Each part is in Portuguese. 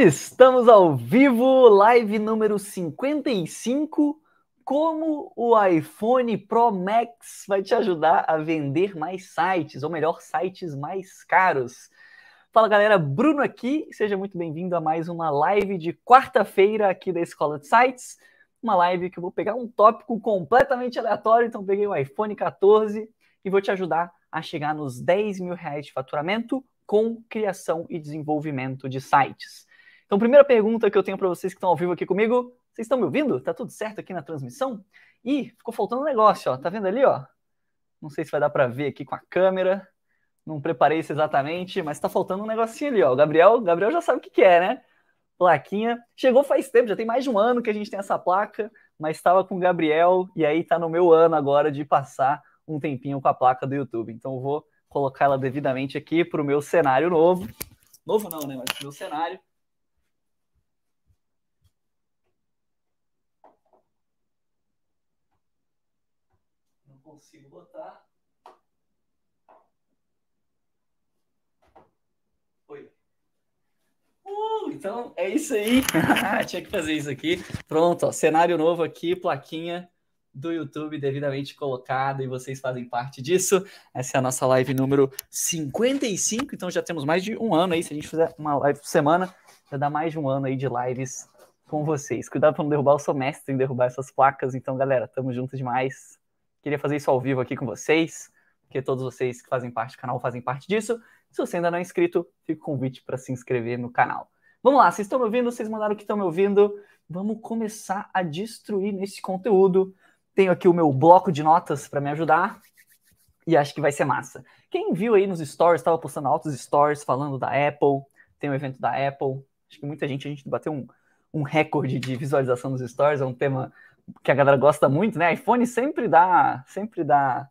Estamos ao vivo, live número 55. Como o iPhone Pro Max vai te ajudar a vender mais sites, ou melhor, sites mais caros. Fala galera, Bruno aqui, seja muito bem-vindo a mais uma live de quarta-feira aqui da Escola de Sites. Uma live que eu vou pegar um tópico completamente aleatório, então peguei o iPhone 14 e vou te ajudar a chegar nos 10 mil reais de faturamento com criação e desenvolvimento de sites. Então, primeira pergunta que eu tenho para vocês que estão ao vivo aqui comigo, vocês estão me ouvindo? Tá tudo certo aqui na transmissão? E ficou faltando um negócio, ó. Tá vendo ali, ó? Não sei se vai dar para ver aqui com a câmera. Não preparei isso exatamente, mas tá faltando um negocinho ali, ó. O Gabriel, Gabriel já sabe o que, que é, né? Plaquinha. Chegou faz tempo, já tem mais de um ano que a gente tem essa placa, mas estava com o Gabriel e aí tá no meu ano agora de passar um tempinho com a placa do YouTube. Então eu vou colocar ela devidamente aqui para o meu cenário novo. Novo não, né? Mas meu cenário. Consigo botar. Oi. Uh, então é isso aí. Tinha que fazer isso aqui. Pronto, ó, cenário novo aqui, plaquinha do YouTube devidamente colocada e vocês fazem parte disso. Essa é a nossa live número 55, então já temos mais de um ano aí. Se a gente fizer uma live por semana, já dá mais de um ano aí de lives com vocês. Cuidado para não derrubar, eu sou mestre em derrubar essas placas, então galera, tamo junto demais. Queria fazer isso ao vivo aqui com vocês, porque todos vocês que fazem parte do canal fazem parte disso. Se você ainda não é inscrito, fica o convite para se inscrever no canal. Vamos lá, vocês estão me ouvindo? Vocês mandaram que estão me ouvindo? Vamos começar a destruir nesse conteúdo. Tenho aqui o meu bloco de notas para me ajudar e acho que vai ser massa. Quem viu aí nos stories, estava postando altos stories falando da Apple, tem o um evento da Apple. Acho que muita gente, a gente bateu um, um recorde de visualização nos stories, é um tema que a galera gosta muito, né? iPhone sempre dá, sempre dá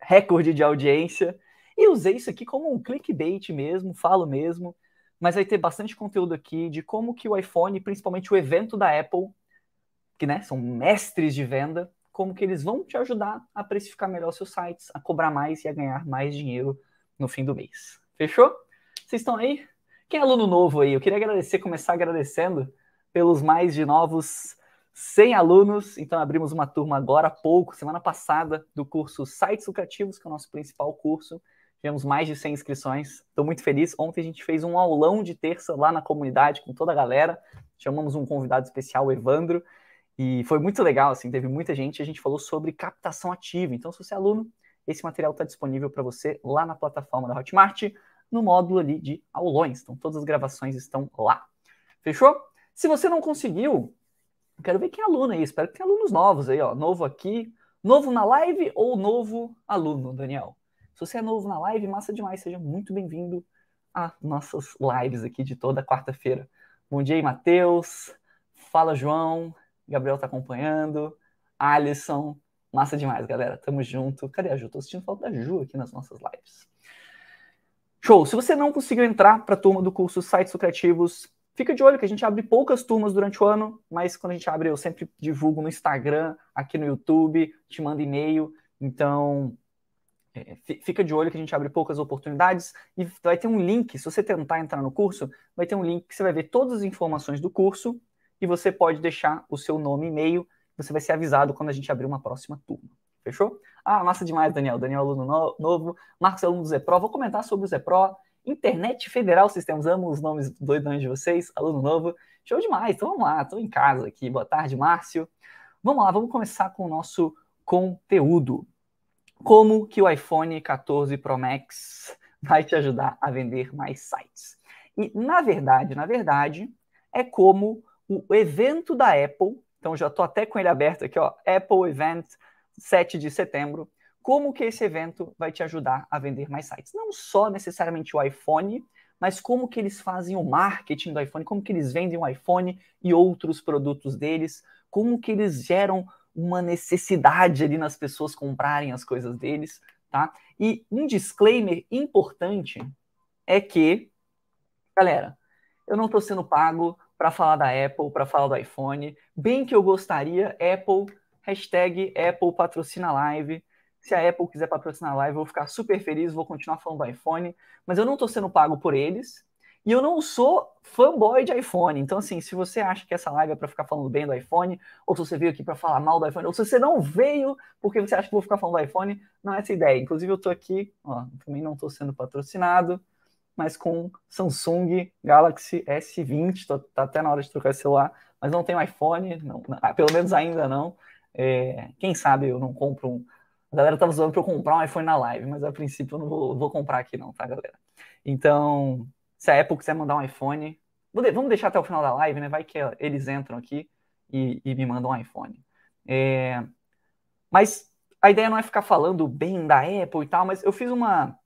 recorde de audiência. E usei isso aqui como um clickbait mesmo, falo mesmo, mas vai ter bastante conteúdo aqui de como que o iPhone, principalmente o evento da Apple, que né, são mestres de venda, como que eles vão te ajudar a precificar melhor seus sites, a cobrar mais e a ganhar mais dinheiro no fim do mês. Fechou? Vocês estão aí? Quem é aluno novo aí? Eu queria agradecer, começar agradecendo pelos mais de novos 100 alunos, então abrimos uma turma agora há pouco, semana passada, do curso Sites Lucrativos, que é o nosso principal curso. Tivemos mais de 100 inscrições, estou muito feliz. Ontem a gente fez um aulão de terça lá na comunidade com toda a galera. Chamamos um convidado especial, Evandro, e foi muito legal, assim, teve muita gente. A gente falou sobre captação ativa. Então, se você é aluno, esse material está disponível para você lá na plataforma da Hotmart, no módulo ali de aulões. Então, todas as gravações estão lá. Fechou? Se você não conseguiu, Quero ver quem é aluno aí. Espero que tenha alunos novos aí, ó. Novo aqui. Novo na live ou novo aluno, Daniel? Se você é novo na live, massa demais. Seja muito bem-vindo a nossas lives aqui de toda quarta-feira. Bom dia aí, Matheus. Fala, João. Gabriel tá acompanhando. Alisson. Massa demais, galera. Tamo junto. Cadê a Ju? Tô sentindo falta da Ju aqui nas nossas lives. Show! Se você não conseguiu entrar para a turma do curso Sites Lucrativos, Fica de olho que a gente abre poucas turmas durante o ano, mas quando a gente abre, eu sempre divulgo no Instagram, aqui no YouTube, te mando e-mail. Então, é, fica de olho que a gente abre poucas oportunidades e vai ter um link. Se você tentar entrar no curso, vai ter um link que você vai ver todas as informações do curso e você pode deixar o seu nome e e-mail. Você vai ser avisado quando a gente abrir uma próxima turma. Fechou? Ah, massa demais, Daniel. Daniel, aluno no novo. Marcos, aluno do Zepro. Vou comentar sobre o Zepro. Internet Federal Sistemas, amo os nomes doidões de vocês, aluno novo. Show demais, então vamos lá, estou em casa aqui. Boa tarde, Márcio. Vamos lá, vamos começar com o nosso conteúdo. Como que o iPhone 14 Pro Max vai te ajudar a vender mais sites? E na verdade, na verdade, é como o evento da Apple, então já estou até com ele aberto aqui, ó, Apple Event 7 de setembro, como que esse evento vai te ajudar a vender mais sites. Não só necessariamente o iPhone, mas como que eles fazem o marketing do iPhone, como que eles vendem o iPhone e outros produtos deles, como que eles geram uma necessidade ali nas pessoas comprarem as coisas deles, tá? E um disclaimer importante é que, galera, eu não estou sendo pago para falar da Apple, para falar do iPhone, bem que eu gostaria, Apple, hashtag Apple patrocina live, se a Apple quiser patrocinar a live, eu vou ficar super feliz, vou continuar falando do iPhone, mas eu não estou sendo pago por eles. E eu não sou fanboy de iPhone. Então, assim, se você acha que essa live é para ficar falando bem do iPhone, ou se você veio aqui para falar mal do iPhone, ou se você não veio porque você acha que vou ficar falando do iPhone, não é essa ideia. Inclusive, eu tô aqui, ó, também não tô sendo patrocinado, mas com Samsung Galaxy S20, tô, tá até na hora de trocar esse celular, mas não tenho iPhone, não, pelo menos ainda não. É, quem sabe eu não compro um. A galera tava zoando para eu comprar um iPhone na live, mas a princípio eu não vou, vou comprar aqui, não, tá, galera? Então, se a Apple quiser mandar um iPhone, vamos deixar até o final da live, né? Vai que eles entram aqui e, e me mandam um iPhone. É, mas a ideia não é ficar falando bem da Apple e tal, mas eu fiz uma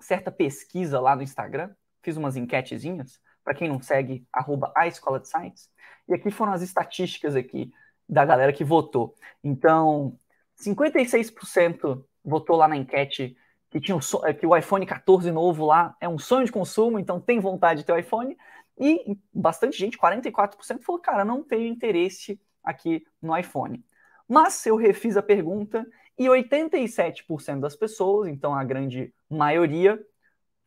certa pesquisa lá no Instagram, fiz umas enquetezinhas, para quem não segue, arroba a Escola de Sites, e aqui foram as estatísticas aqui da galera que votou. Então, 56% votou lá na enquete que, tinha o, é, que o iPhone 14 novo lá é um sonho de consumo, então tem vontade de ter o iPhone. E bastante gente, 44%, falou, cara, não tenho interesse aqui no iPhone. Mas eu refiz a pergunta e 87% das pessoas, então a grande maioria,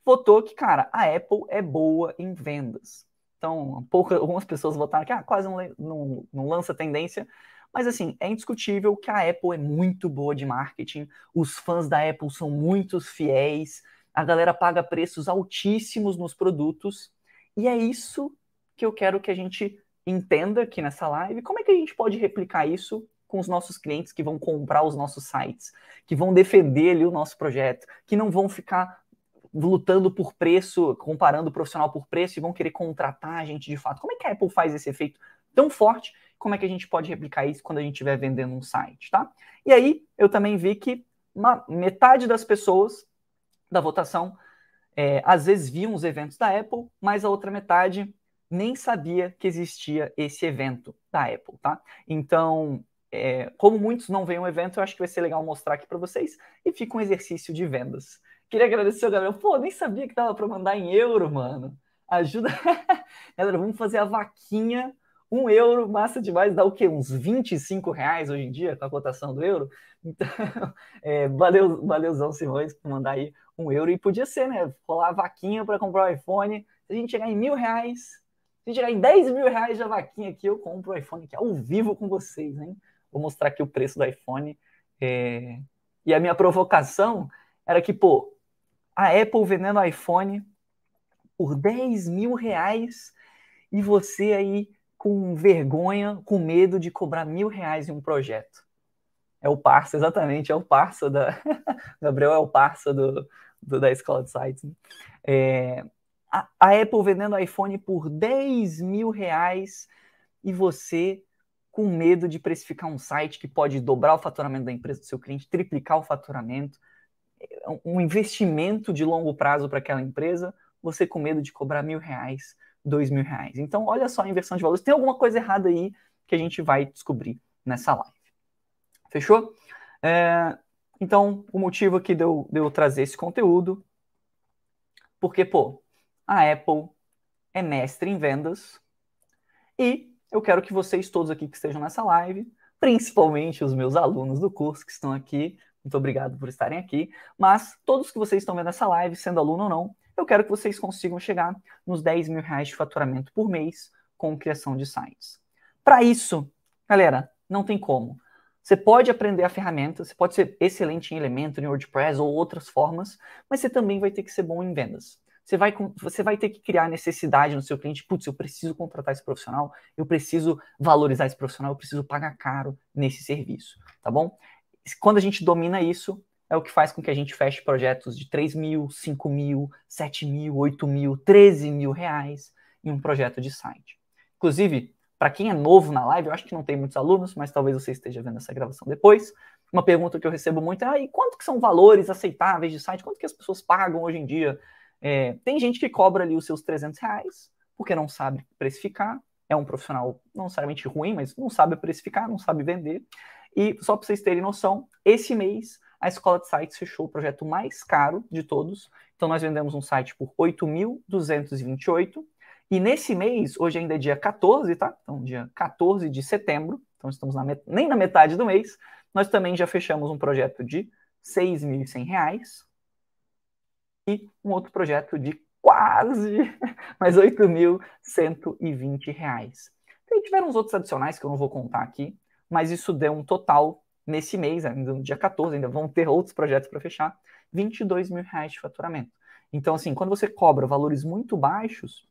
votou que, cara, a Apple é boa em vendas. Então, pouca, algumas pessoas votaram que ah, quase não, não, não lança tendência, mas assim, é indiscutível que a Apple é muito boa de marketing, os fãs da Apple são muito fiéis, a galera paga preços altíssimos nos produtos, e é isso que eu quero que a gente entenda aqui nessa live. Como é que a gente pode replicar isso com os nossos clientes que vão comprar os nossos sites, que vão defender ali o nosso projeto, que não vão ficar lutando por preço, comparando o profissional por preço e vão querer contratar a gente de fato. Como é que a Apple faz esse efeito tão forte como é que a gente pode replicar isso quando a gente estiver vendendo um site, tá? E aí eu também vi que uma, metade das pessoas da votação é, às vezes viam os eventos da Apple, mas a outra metade nem sabia que existia esse evento da Apple, tá? Então, é, como muitos não veem o evento, eu acho que vai ser legal mostrar aqui para vocês e fica um exercício de vendas. Queria agradecer ao Gabriel. Pô, nem sabia que dava para mandar em euro, mano. Ajuda. Galera, vamos fazer a vaquinha um euro, massa demais, dá o quê? Uns 25 reais hoje em dia com a cotação do euro? Então, é, valeu, valeuzão, Simões, por mandar aí um euro. E podia ser, né? Rolar vaquinha para comprar o iPhone. Se a gente chegar em mil reais, se a gente chegar em 10 mil reais da vaquinha aqui, eu compro o iPhone aqui ao vivo com vocês, hein? Vou mostrar aqui o preço do iPhone. É... E a minha provocação era que, pô, a Apple vendendo iPhone por 10 mil reais e você aí com vergonha, com medo de cobrar mil reais em um projeto. É o parça, exatamente, é o parça da. Gabriel é o parça do, do da escola de sites. Né? É, a, a, Apple vendendo iPhone por 10 mil reais e você com medo de precificar um site que pode dobrar o faturamento da empresa do seu cliente, triplicar o faturamento, é um investimento de longo prazo para aquela empresa, você com medo de cobrar mil reais dois mil reais. Então, olha só a inversão de valores. Tem alguma coisa errada aí que a gente vai descobrir nessa live. Fechou? É, então, o motivo aqui de eu, de eu trazer esse conteúdo, porque, pô, a Apple é mestre em vendas e eu quero que vocês todos aqui que estejam nessa live, principalmente os meus alunos do curso que estão aqui, muito obrigado por estarem aqui, mas todos que vocês estão vendo essa live, sendo aluno ou não, eu quero que vocês consigam chegar nos 10 mil reais de faturamento por mês com criação de sites. Para isso, galera, não tem como. Você pode aprender a ferramenta, você pode ser excelente em Elementor, em WordPress ou outras formas, mas você também vai ter que ser bom em vendas. Você vai, você vai ter que criar necessidade no seu cliente. Putz, eu preciso contratar esse profissional, eu preciso valorizar esse profissional, eu preciso pagar caro nesse serviço, tá bom? Quando a gente domina isso, é o que faz com que a gente feche projetos de 3 mil, 5 mil, 7 mil, 8 mil, 13 mil reais em um projeto de site. Inclusive, para quem é novo na live, eu acho que não tem muitos alunos, mas talvez você esteja vendo essa gravação depois. Uma pergunta que eu recebo muito é: ah, e quanto que são valores aceitáveis de site? Quanto que as pessoas pagam hoje em dia? É, tem gente que cobra ali os seus 300 reais, porque não sabe precificar. É um profissional não necessariamente ruim, mas não sabe precificar, não sabe vender. E só para vocês terem noção, esse mês a escola de sites fechou o projeto mais caro de todos. Então, nós vendemos um site por 8.228. E nesse mês, hoje ainda é dia 14, tá? Então, dia 14 de setembro, então estamos na met... nem na metade do mês, nós também já fechamos um projeto de R$ 6.100 e um outro projeto de R$ quase mais 8.120 reais. E tiveram uns outros adicionais que eu não vou contar aqui, mas isso deu um total nesse mês, ainda no dia 14, ainda vão ter outros projetos para fechar, 22 mil reais de faturamento. Então, assim, quando você cobra valores muito baixos,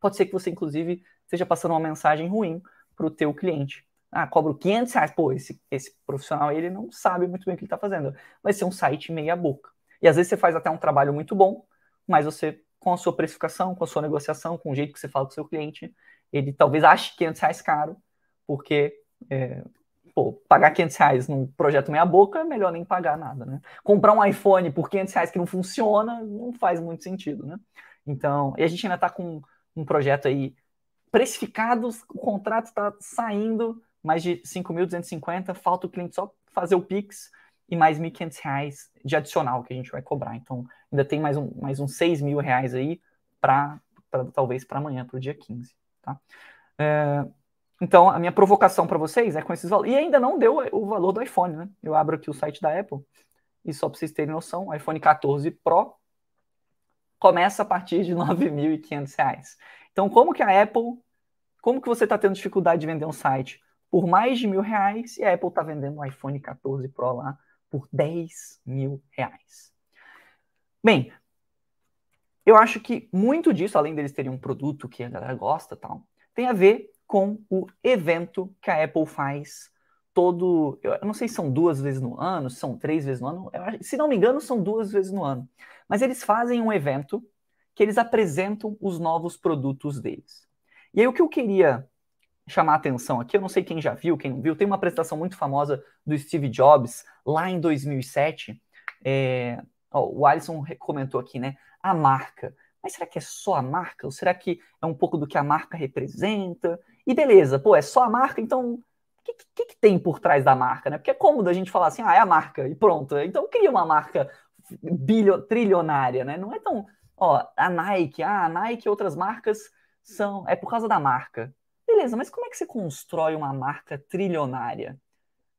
pode ser que você, inclusive, esteja passando uma mensagem ruim para o teu cliente. Ah, cobro 500 reais. Pô, esse, esse profissional, ele não sabe muito bem o que ele está fazendo. Vai ser um site meia boca. E às vezes você faz até um trabalho muito bom, mas você, com a sua precificação, com a sua negociação, com o jeito que você fala com o seu cliente, ele talvez ache 500 reais caro, porque é, pô, pagar 500 reais num projeto meia boca é melhor nem pagar nada, né? Comprar um iPhone por 500 reais que não funciona não faz muito sentido, né? Então, e a gente ainda está com um projeto aí precificado, o contrato está saindo, mais de 5.250, falta o cliente só fazer o Pix e mais 1.500 reais de adicional que a gente vai cobrar. Então, ainda tem mais, um, mais uns 6 mil reais aí para talvez para amanhã, para o dia 15. Tá? É, então, a minha provocação para vocês é com esses valores. E ainda não deu o valor do iPhone, né? Eu abro aqui o site da Apple e só para vocês terem noção, o iPhone 14 Pro começa a partir de R$ 9.500. Então, como que a Apple, como que você está tendo dificuldade de vender um site por mais de mil reais e a Apple está vendendo um iPhone 14 Pro lá por 10 mil reais? Bem, eu acho que muito disso, além deles terem um produto que a galera gosta tal, tem a ver com o evento que a Apple faz todo. Eu não sei se são duas vezes no ano, se são três vezes no ano. Se não me engano, são duas vezes no ano. Mas eles fazem um evento que eles apresentam os novos produtos deles. E aí o que eu queria chamar a atenção aqui, eu não sei quem já viu, quem não viu, tem uma apresentação muito famosa do Steve Jobs lá em 2007. É, o Alisson comentou aqui, né? a marca. Mas será que é só a marca? Ou será que é um pouco do que a marca representa? E beleza, pô, é só a marca, então o que, que, que, tem por trás da marca, né? Porque é cômodo a gente falar assim, ah, é a marca, e pronto. Então cria uma marca bilho, trilionária, né? Não é tão, ó, a Nike, ah, a Nike e outras marcas são, é por causa da marca. Beleza, mas como é que você constrói uma marca trilionária?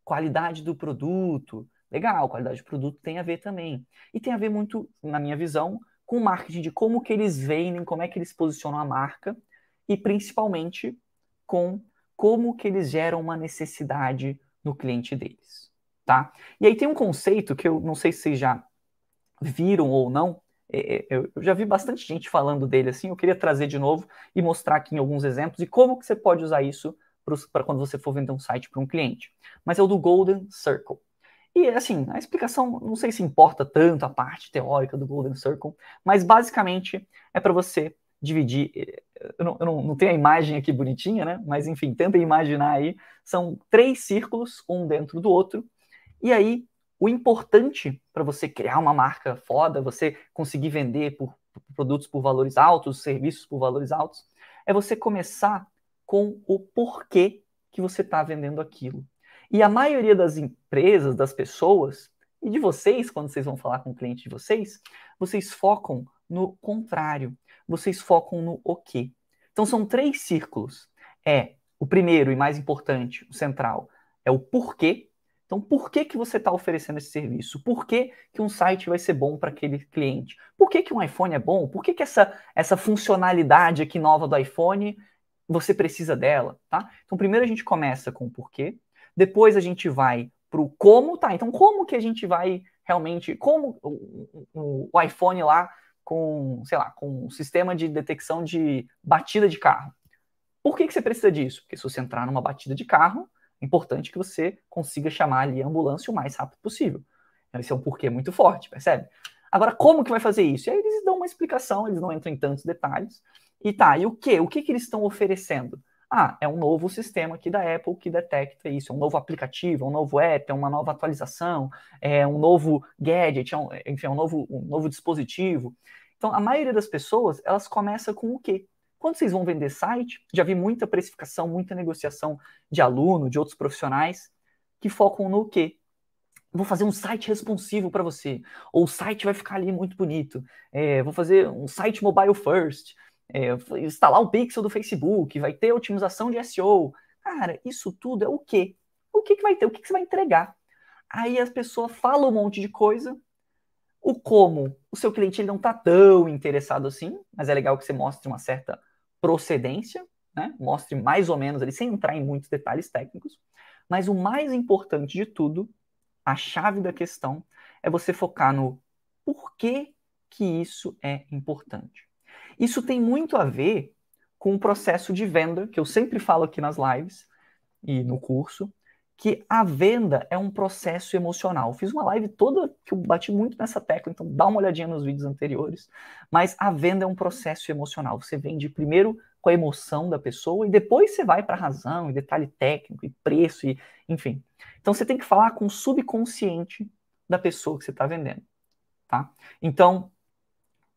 Qualidade do produto, legal, qualidade do produto tem a ver também. E tem a ver muito, na minha visão, com marketing de como que eles vendem, como é que eles posicionam a marca e principalmente com como que eles geram uma necessidade no cliente deles, tá? E aí tem um conceito que eu não sei se vocês já viram ou não, é, é, eu já vi bastante gente falando dele assim, eu queria trazer de novo e mostrar aqui em alguns exemplos e como que você pode usar isso para quando você for vender um site para um cliente. Mas é o do Golden Circle. E assim, a explicação, não sei se importa tanto a parte teórica do Golden Circle, mas basicamente é para você dividir. Eh, eu, não, eu não, tenho a imagem aqui bonitinha, né? Mas enfim, tenta imaginar aí. São três círculos, um dentro do outro. E aí, o importante para você criar uma marca foda, você conseguir vender por, por produtos por valores altos, serviços por valores altos, é você começar com o porquê que você está vendendo aquilo. E a maioria das empresas, das pessoas, e de vocês, quando vocês vão falar com o cliente de vocês, vocês focam no contrário. Vocês focam no o quê. Então são três círculos. É o primeiro e mais importante, o central, é o porquê. Então, por que, que você está oferecendo esse serviço? Por que, que um site vai ser bom para aquele cliente? Por que, que um iPhone é bom? Por que, que essa, essa funcionalidade aqui nova do iPhone você precisa dela? Tá? Então, primeiro a gente começa com o porquê. Depois a gente vai para o como, tá? Então, como que a gente vai realmente. Como o, o, o iPhone lá com, sei lá, com um sistema de detecção de batida de carro. Por que, que você precisa disso? Porque se você entrar numa batida de carro, é importante que você consiga chamar ali a ambulância o mais rápido possível. Esse é um porquê muito forte, percebe? Agora, como que vai fazer isso? E aí eles dão uma explicação, eles não entram em tantos detalhes. E tá, e o que? O que, que eles estão oferecendo? Ah, é um novo sistema aqui da Apple que detecta isso, é um novo aplicativo, é um novo app, é uma nova atualização, é um novo gadget, é um, enfim, é um novo, um novo dispositivo. Então, a maioria das pessoas, elas começam com o quê? Quando vocês vão vender site, já vi muita precificação, muita negociação de aluno, de outros profissionais, que focam no quê? Vou fazer um site responsivo para você, ou o site vai ficar ali muito bonito, é, vou fazer um site mobile first, é, instalar o pixel do Facebook, vai ter otimização de SEO. Cara, isso tudo é o quê? O que, que vai ter? O que, que você vai entregar? Aí as pessoas falam um monte de coisa, O como, o seu cliente ele não está tão interessado assim, mas é legal que você mostre uma certa procedência, né? mostre mais ou menos ali, sem entrar em muitos detalhes técnicos. Mas o mais importante de tudo, a chave da questão, é você focar no porquê que isso é importante. Isso tem muito a ver com o processo de venda, que eu sempre falo aqui nas lives e no curso, que a venda é um processo emocional. fiz uma live toda que eu bati muito nessa tecla, então dá uma olhadinha nos vídeos anteriores. Mas a venda é um processo emocional. Você vende primeiro com a emoção da pessoa e depois você vai para a razão, e detalhe técnico, e preço, e enfim. Então você tem que falar com o subconsciente da pessoa que você está vendendo. Tá? Então,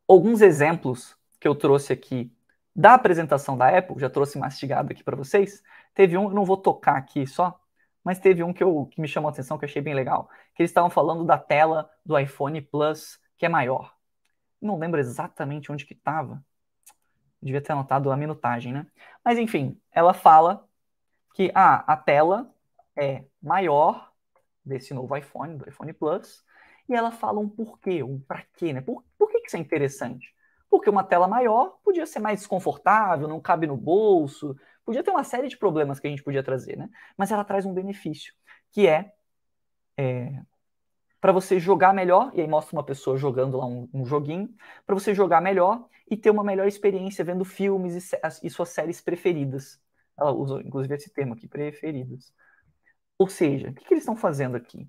alguns exemplos que eu trouxe aqui da apresentação da Apple, já trouxe mastigado aqui para vocês. Teve um, não vou tocar aqui só, mas teve um que, eu, que me chamou a atenção, que eu achei bem legal, que eles estavam falando da tela do iPhone Plus, que é maior. Não lembro exatamente onde que estava. Devia ter anotado a minutagem, né? Mas enfim, ela fala que ah, a tela é maior desse novo iPhone, do iPhone Plus, e ela fala um porquê, um para quê, né? Por, por que, que isso é interessante? Porque uma tela maior podia ser mais desconfortável, não cabe no bolso, Podia ter uma série de problemas que a gente podia trazer, né? Mas ela traz um benefício, que é, é para você jogar melhor, e aí mostra uma pessoa jogando lá um, um joguinho, para você jogar melhor e ter uma melhor experiência vendo filmes e, e suas séries preferidas. Ela usa, inclusive, esse termo aqui, preferidas. Ou seja, o que, que eles estão fazendo aqui?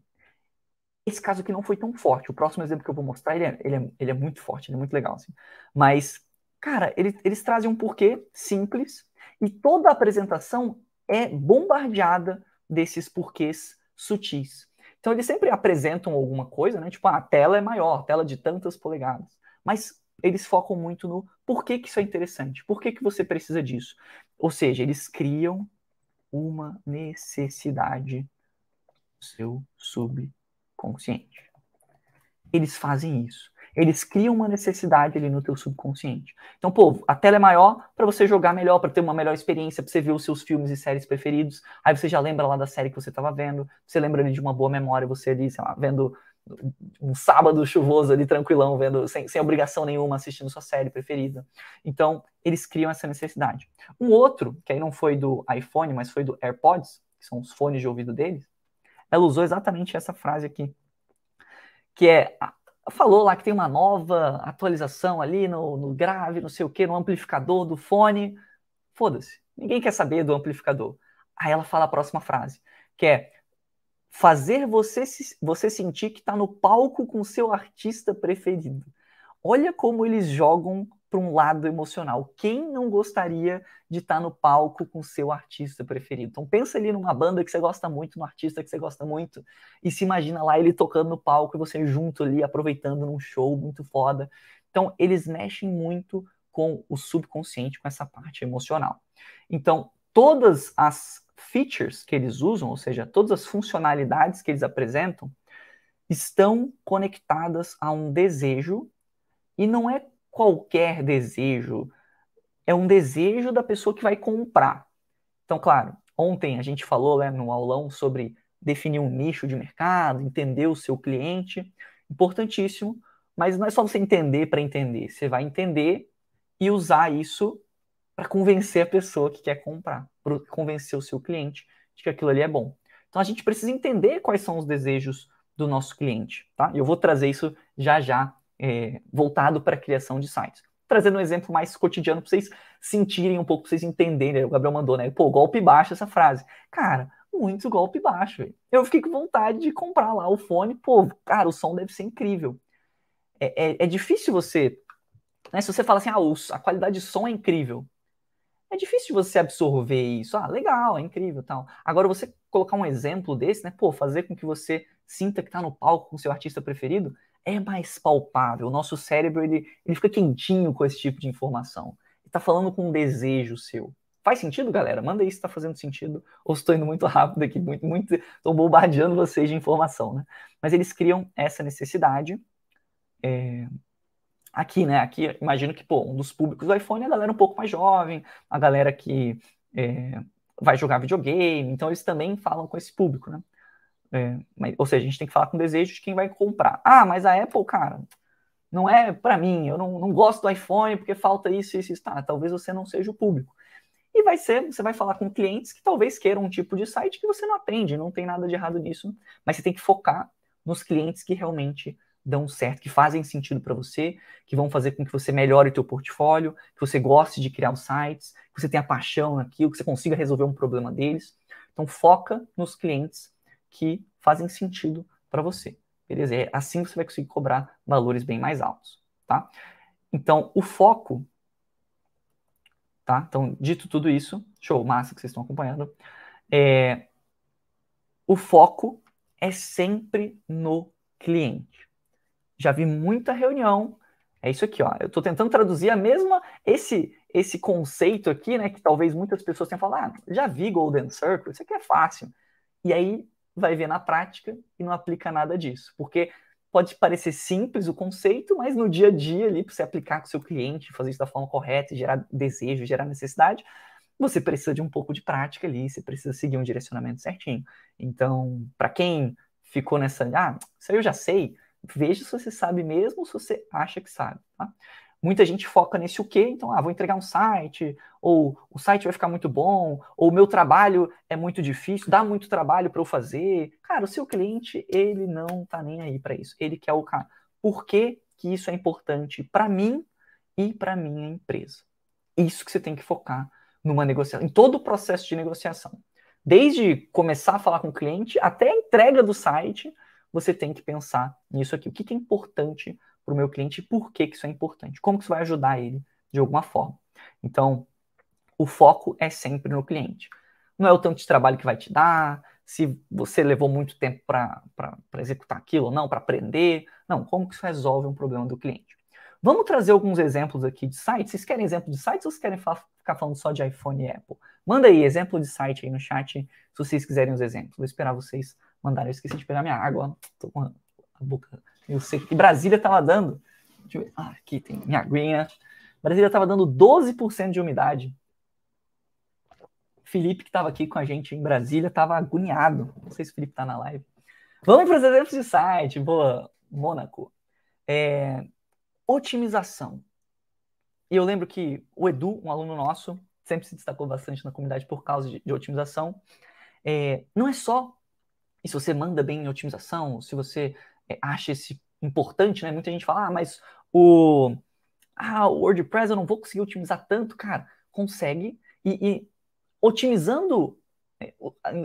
Esse caso aqui não foi tão forte. O próximo exemplo que eu vou mostrar, ele é, ele é, ele é muito forte, ele é muito legal. Assim. Mas, cara, ele, eles trazem um porquê simples, e toda a apresentação é bombardeada desses porquês sutis. Então eles sempre apresentam alguma coisa, né? Tipo, ah, a tela é maior, tela de tantas polegadas. Mas eles focam muito no por que, isso é interessante, por que, que você precisa disso. Ou seja, eles criam uma necessidade no seu subconsciente. Eles fazem isso. Eles criam uma necessidade ali no teu subconsciente. Então, pô, a tela é maior para você jogar melhor, para ter uma melhor experiência, para você ver os seus filmes e séries preferidos. Aí você já lembra lá da série que você estava vendo, você lembra ali de uma boa memória, você ali, sei lá, vendo um sábado chuvoso ali, tranquilão, vendo, sem, sem obrigação nenhuma, assistindo sua série preferida. Então, eles criam essa necessidade. Um outro, que aí não foi do iPhone, mas foi do AirPods, que são os fones de ouvido deles, ela usou exatamente essa frase aqui, que é falou lá que tem uma nova atualização ali no, no grave, não sei o que, no amplificador do fone. Foda-se, ninguém quer saber do amplificador. Aí ela fala a próxima frase, que é fazer você, se, você sentir que está no palco com seu artista preferido. Olha como eles jogam para um lado emocional. Quem não gostaria de estar no palco com seu artista preferido? Então pensa ali numa banda que você gosta muito, no artista que você gosta muito, e se imagina lá ele tocando no palco e você junto ali aproveitando num show muito foda. Então eles mexem muito com o subconsciente, com essa parte emocional. Então todas as features que eles usam, ou seja, todas as funcionalidades que eles apresentam, estão conectadas a um desejo e não é qualquer desejo, é um desejo da pessoa que vai comprar. Então, claro, ontem a gente falou né, no aulão sobre definir um nicho de mercado, entender o seu cliente, importantíssimo, mas não é só você entender para entender, você vai entender e usar isso para convencer a pessoa que quer comprar, para convencer o seu cliente de que aquilo ali é bom. Então a gente precisa entender quais são os desejos do nosso cliente, tá? Eu vou trazer isso já já é, voltado para a criação de sites. Trazendo um exemplo mais cotidiano para vocês sentirem um pouco, para vocês entenderem. O Gabriel mandou, né? Pô, golpe baixo essa frase. Cara, muito golpe baixo. Véio. Eu fiquei com vontade de comprar lá o fone. Pô, cara, o som deve ser incrível. É, é, é difícil você. Né, se você fala assim, ah, a qualidade de som é incrível. É difícil você absorver isso. Ah, legal, é incrível tal. Agora, você colocar um exemplo desse, né? Pô, fazer com que você sinta que está no palco com seu artista preferido, é mais palpável. O nosso cérebro ele, ele fica quentinho com esse tipo de informação. Está falando com um desejo seu. Faz sentido, galera? Manda aí se está fazendo sentido ou estou indo muito rápido aqui, muito, muito, estou bombardeando vocês de informação, né? Mas eles criam essa necessidade. É... Aqui, né? Aqui, imagino que, pô, um dos públicos do iPhone é a galera um pouco mais jovem, a galera que é, vai jogar videogame, então eles também falam com esse público, né? É, mas, ou seja, a gente tem que falar com desejo de quem vai comprar. Ah, mas a Apple, cara, não é para mim, eu não, não gosto do iPhone porque falta isso, isso, isso. Tá, talvez você não seja o público. E vai ser, você vai falar com clientes que talvez queiram um tipo de site que você não atende, não tem nada de errado nisso, mas você tem que focar nos clientes que realmente dão certo, que fazem sentido para você, que vão fazer com que você melhore o teu portfólio, que você goste de criar os sites, que você tenha paixão naquilo, que você consiga resolver um problema deles. Então foca nos clientes que fazem sentido para você. Beleza? É assim você vai conseguir cobrar valores bem mais altos, tá? Então, o foco tá? Então, dito tudo isso, show, massa que vocês estão acompanhando. É, o foco é sempre no cliente. Já vi muita reunião. É isso aqui, ó. Eu estou tentando traduzir a mesma esse esse conceito aqui, né? Que talvez muitas pessoas tenham falado, ah, já vi Golden Circle, isso aqui é fácil. E aí vai ver na prática e não aplica nada disso, porque pode parecer simples o conceito, mas no dia a dia ali, para você aplicar com o seu cliente, fazer isso da forma correta, gerar desejo, gerar necessidade, você precisa de um pouco de prática ali, você precisa seguir um direcionamento certinho. Então, para quem ficou nessa, ah, isso aí eu já sei, veja se você sabe mesmo ou se você acha que sabe, tá? Muita gente foca nesse o quê? Então, ah, vou entregar um site, ou o site vai ficar muito bom, ou o meu trabalho é muito difícil, dá muito trabalho para eu fazer. Cara, o seu cliente, ele não tá nem aí para isso. Ele quer o cara. Por que, que isso é importante para mim e para minha empresa? Isso que você tem que focar numa negociação, em todo o processo de negociação. Desde começar a falar com o cliente até a entrega do site, você tem que pensar nisso aqui. O que, que é importante para o meu cliente e por que, que isso é importante. Como que isso vai ajudar ele de alguma forma. Então, o foco é sempre no cliente. Não é o tanto de trabalho que vai te dar, se você levou muito tempo para executar aquilo ou não, para aprender. Não, como que isso resolve um problema do cliente. Vamos trazer alguns exemplos aqui de sites. Vocês querem exemplo de sites ou vocês querem ficar falando só de iPhone e Apple? Manda aí exemplo de site aí no chat, se vocês quiserem os exemplos. Vou esperar vocês mandarem. Eu esqueci de pegar minha água. Tô com a boca eu sei que Brasília estava dando. Ah, aqui tem minha aguinha. Brasília estava dando 12% de umidade. Felipe, que estava aqui com a gente em Brasília, estava agoniado. Não sei se o Felipe está na live. Vamos para os exemplos de site. Boa, Mônaco. É, otimização. E eu lembro que o Edu, um aluno nosso, sempre se destacou bastante na comunidade por causa de, de otimização. É, não é só se você manda bem em otimização, se você acha esse importante, né? Muita gente fala, ah, mas o, ah, o WordPress eu não vou conseguir otimizar tanto, cara. Consegue e, e otimizando, é,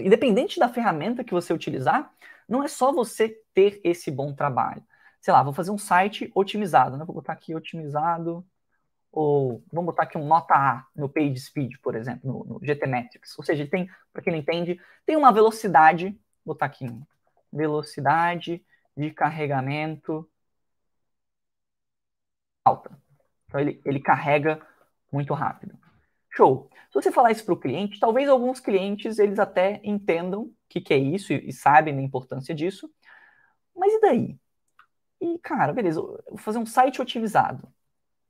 independente da ferramenta que você utilizar, não é só você ter esse bom trabalho. Sei lá, vou fazer um site otimizado, né? Vou botar aqui otimizado, ou vamos botar aqui um nota A no PageSpeed, por exemplo, no, no GTmetrix. Ou seja, tem, para quem não entende, tem uma velocidade, vou botar aqui velocidade de carregamento alta. Então ele, ele carrega muito rápido. Show. Se você falar isso para o cliente, talvez alguns clientes eles até entendam o que, que é isso e, e sabem da importância disso. Mas e daí? E, cara, beleza, vou fazer um site otimizado.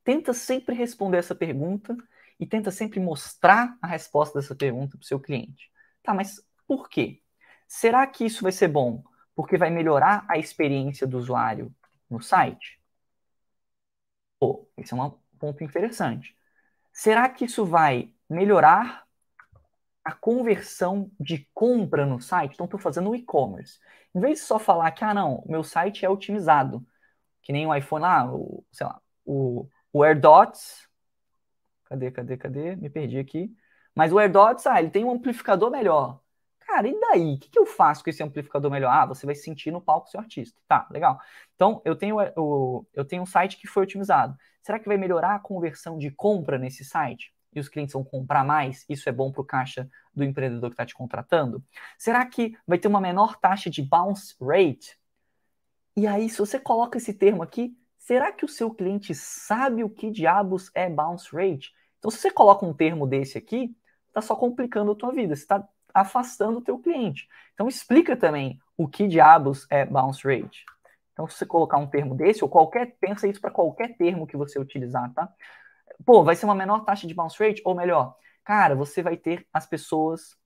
Tenta sempre responder essa pergunta e tenta sempre mostrar a resposta dessa pergunta para o seu cliente. Tá, mas por quê? Será que isso vai ser bom porque vai melhorar a experiência do usuário no site? Pô, esse é um ponto interessante. Será que isso vai melhorar a conversão de compra no site? Então, estou fazendo o e-commerce. Em vez de só falar que, ah, não, meu site é otimizado, que nem o iPhone ah, o, sei lá, o, o AirDots. Cadê, cadê, cadê? Me perdi aqui. Mas o AirDots, ah, ele tem um amplificador melhor. Cara, e daí? O que, que eu faço com esse amplificador melhor? Ah, você vai sentir no palco seu artista. Tá, legal. Então, eu tenho, o, eu tenho um site que foi otimizado. Será que vai melhorar a conversão de compra nesse site? E os clientes vão comprar mais? Isso é bom para o caixa do empreendedor que está te contratando? Será que vai ter uma menor taxa de bounce rate? E aí, se você coloca esse termo aqui, será que o seu cliente sabe o que diabos é bounce rate? Então, se você coloca um termo desse aqui, está só complicando a tua vida. Você está afastando o teu cliente. Então explica também o que diabos é bounce rate. Então se você colocar um termo desse ou qualquer pensa isso para qualquer termo que você utilizar, tá? Pô, vai ser uma menor taxa de bounce rate ou melhor, cara, você vai ter as pessoas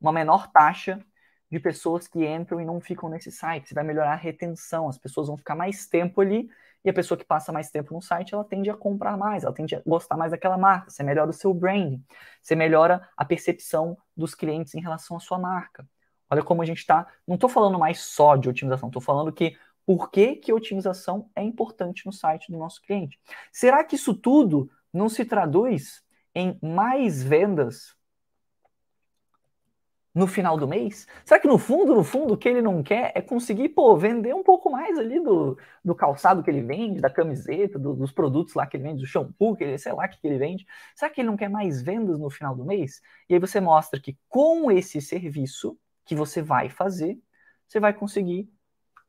uma menor taxa de pessoas que entram e não ficam nesse site. Você vai melhorar a retenção, as pessoas vão ficar mais tempo ali e a pessoa que passa mais tempo no site, ela tende a comprar mais, ela tende a gostar mais daquela marca. Você melhora o seu branding, você melhora a percepção dos clientes em relação à sua marca. Olha como a gente está. Não estou falando mais só de otimização, estou falando que por que, que otimização é importante no site do nosso cliente. Será que isso tudo não se traduz em mais vendas no final do mês? Será que no fundo, no fundo, o que ele não quer é conseguir, pô, vender um pouco mais ali do, do calçado que ele vende, da camiseta, do, dos produtos lá que ele vende, do shampoo, que ele, sei lá, que, que ele vende? Será que ele não quer mais vendas no final do mês? E aí você mostra que com esse serviço que você vai fazer, você vai conseguir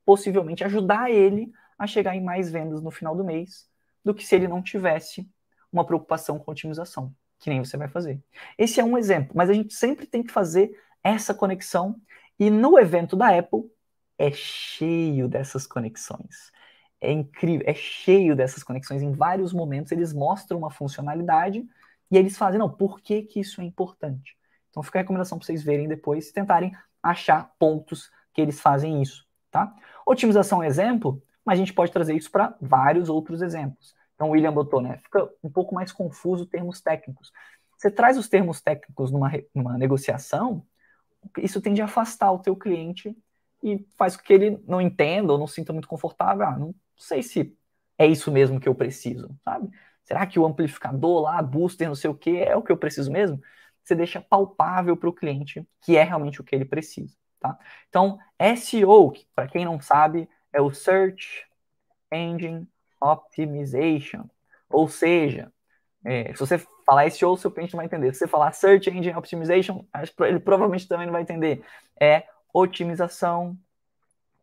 possivelmente ajudar ele a chegar em mais vendas no final do mês do que se ele não tivesse uma preocupação com otimização, que nem você vai fazer. Esse é um exemplo, mas a gente sempre tem que fazer essa conexão. E no evento da Apple é cheio dessas conexões. É incrível, é cheio dessas conexões. Em vários momentos eles mostram uma funcionalidade e eles fazem, não, por que, que isso é importante? Então fica a recomendação para vocês verem depois e tentarem achar pontos que eles fazem isso, tá? Otimização é exemplo, mas a gente pode trazer isso para vários outros exemplos. Então o William botou, né? Fica um pouco mais confuso termos técnicos. Você traz os termos técnicos numa, numa negociação, isso tende a afastar o teu cliente e faz com que ele não entenda ou não sinta muito confortável. Ah, não sei se é isso mesmo que eu preciso, sabe? Será que o amplificador lá, booster, não sei o que, é o que eu preciso mesmo? Você deixa palpável para o cliente que é realmente o que ele precisa, tá? Então, SEO, para quem não sabe, é o Search Engine Optimization. Ou seja, é, se você falar SEO, seu cliente não vai entender. Se você falar Search Engine Optimization, ele provavelmente também não vai entender. É otimização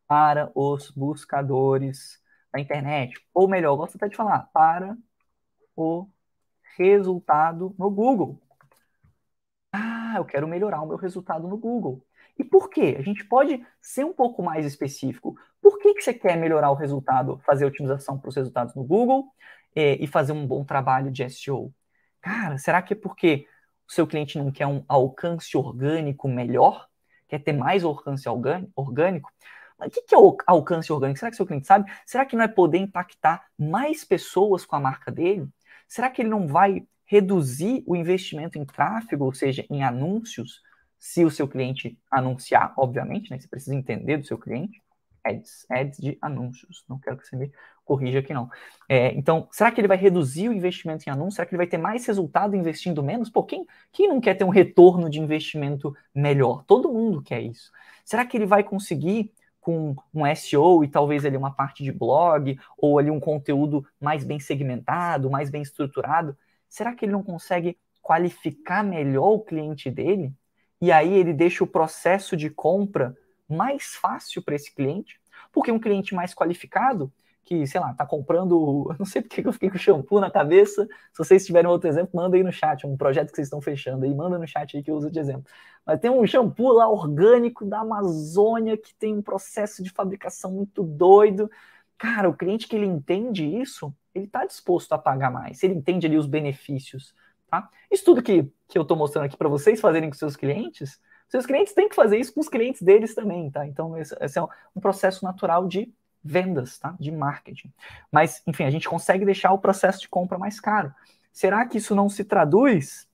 para os buscadores da internet. Ou melhor, eu gosto até de falar, para o resultado no Google. Ah, eu quero melhorar o meu resultado no Google. E por quê? A gente pode ser um pouco mais específico. Por que, que você quer melhorar o resultado, fazer otimização para os resultados no Google eh, e fazer um bom trabalho de SEO? Cara, será que é porque o seu cliente não quer um alcance orgânico melhor? Quer ter mais alcance orgânico? Mas o que é o alcance orgânico? Será que seu cliente sabe? Será que não é poder impactar mais pessoas com a marca dele? Será que ele não vai reduzir o investimento em tráfego, ou seja, em anúncios, se o seu cliente anunciar, obviamente, né? Você precisa entender do seu cliente ads, ads de anúncios. Não quero que você me corrija aqui, não. É, então, será que ele vai reduzir o investimento em anúncios? Será que ele vai ter mais resultado investindo menos? Pô, quem, quem não quer ter um retorno de investimento melhor? Todo mundo quer isso. Será que ele vai conseguir com um SEO e talvez ali uma parte de blog ou ali um conteúdo mais bem segmentado, mais bem estruturado? Será que ele não consegue qualificar melhor o cliente dele? E aí ele deixa o processo de compra mais fácil para esse cliente, porque um cliente mais qualificado, que, sei lá, tá comprando, não sei porque eu fiquei com shampoo na cabeça, se vocês tiverem outro exemplo, manda aí no chat, um projeto que vocês estão fechando aí, manda no chat aí que eu uso de exemplo. Mas tem um shampoo lá orgânico da Amazônia, que tem um processo de fabricação muito doido. Cara, o cliente que ele entende isso, ele está disposto a pagar mais, ele entende ali os benefícios, tá? Isso tudo que, que eu estou mostrando aqui para vocês fazerem com seus clientes, seus clientes têm que fazer isso com os clientes deles também, tá? Então, esse, é um, processo natural de vendas, tá? De marketing. Mas, enfim, a gente consegue deixar o processo de compra mais caro. Será que isso não se traduz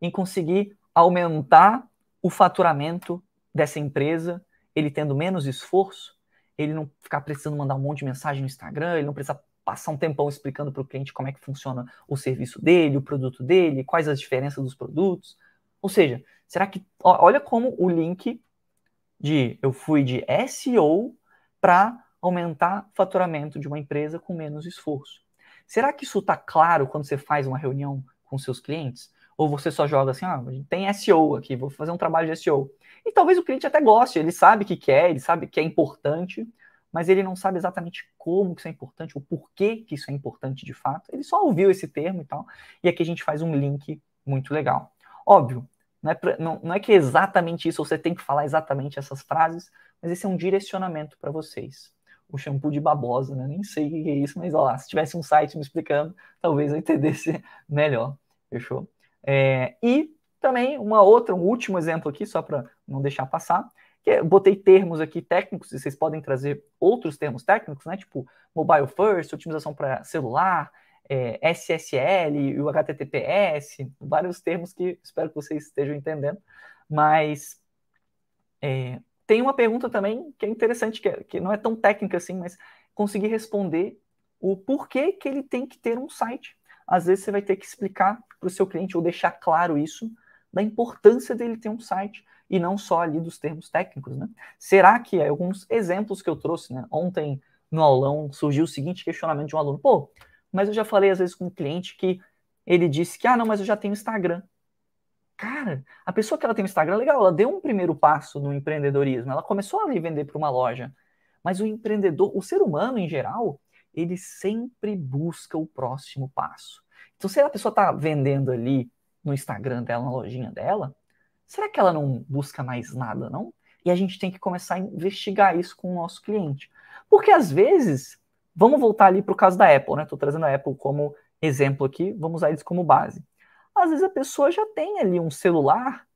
em conseguir aumentar o faturamento dessa empresa, ele tendo menos esforço, ele não ficar precisando mandar um monte de mensagem no Instagram, ele não precisa passar um tempão explicando para o cliente como é que funciona o serviço dele, o produto dele, quais as diferenças dos produtos. Ou seja, será que. Olha como o link de eu fui de SEO para aumentar o faturamento de uma empresa com menos esforço. Será que isso está claro quando você faz uma reunião com seus clientes? Ou você só joga assim, ah, tem SEO aqui, vou fazer um trabalho de SEO. E talvez o cliente até goste, ele sabe que quer, ele sabe que é importante, mas ele não sabe exatamente como que isso é importante, o porquê que isso é importante de fato. Ele só ouviu esse termo e tal. E aqui a gente faz um link muito legal. Óbvio, não é, pra, não, não é que é exatamente isso, você tem que falar exatamente essas frases, mas esse é um direcionamento para vocês. O shampoo de babosa, né? Nem sei o que é isso, mas ó lá, se tivesse um site me explicando, talvez eu entendesse melhor. Fechou? É, e também uma outra, um último exemplo aqui, só para não deixar passar, que é, botei termos aqui técnicos, e vocês podem trazer outros termos técnicos, né? Tipo mobile first, otimização para celular, é, SSL o HTTPS, vários termos que espero que vocês estejam entendendo. Mas é, tem uma pergunta também que é interessante, que, é, que não é tão técnica assim, mas conseguir responder o porquê que ele tem que ter um site. Às vezes você vai ter que explicar para o seu cliente ou deixar claro isso da importância dele ter um site e não só ali dos termos técnicos, né? Será que alguns exemplos que eu trouxe, né? Ontem no aulão surgiu o seguinte questionamento de um aluno: pô, mas eu já falei às vezes com um cliente que ele disse que ah, não, mas eu já tenho Instagram. Cara, a pessoa que ela tem Instagram, legal, ela deu um primeiro passo no empreendedorismo, ela começou a vender para uma loja. Mas o empreendedor, o ser humano em geral, ele sempre busca o próximo passo. Então, se a pessoa está vendendo ali no Instagram dela, na lojinha dela, será que ela não busca mais nada, não? E a gente tem que começar a investigar isso com o nosso cliente. Porque às vezes, vamos voltar ali para o caso da Apple, né? Estou trazendo a Apple como exemplo aqui, vamos usar eles como base. Às vezes a pessoa já tem ali um celular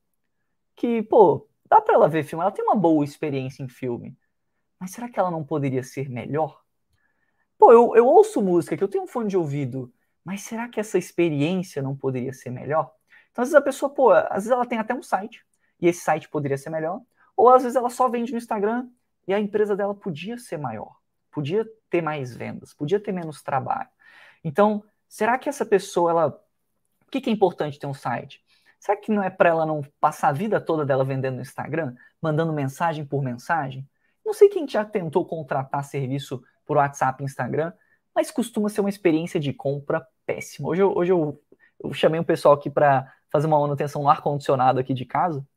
que, pô, dá para ela ver filme, ela tem uma boa experiência em filme. Mas será que ela não poderia ser melhor? Pô, eu, eu ouço música, que eu tenho um fone de ouvido, mas será que essa experiência não poderia ser melhor? Então, às vezes a pessoa, pô, às vezes ela tem até um site, e esse site poderia ser melhor, ou às vezes ela só vende no Instagram e a empresa dela podia ser maior, podia ter mais vendas, podia ter menos trabalho. Então, será que essa pessoa, ela. O que, que é importante ter um site? Será que não é para ela não passar a vida toda dela vendendo no Instagram, mandando mensagem por mensagem? Não sei quem já tentou contratar serviço por WhatsApp e Instagram, mas costuma ser uma experiência de compra péssima. Hoje eu, hoje eu, eu chamei um pessoal aqui para fazer uma manutenção no ar-condicionado aqui de casa.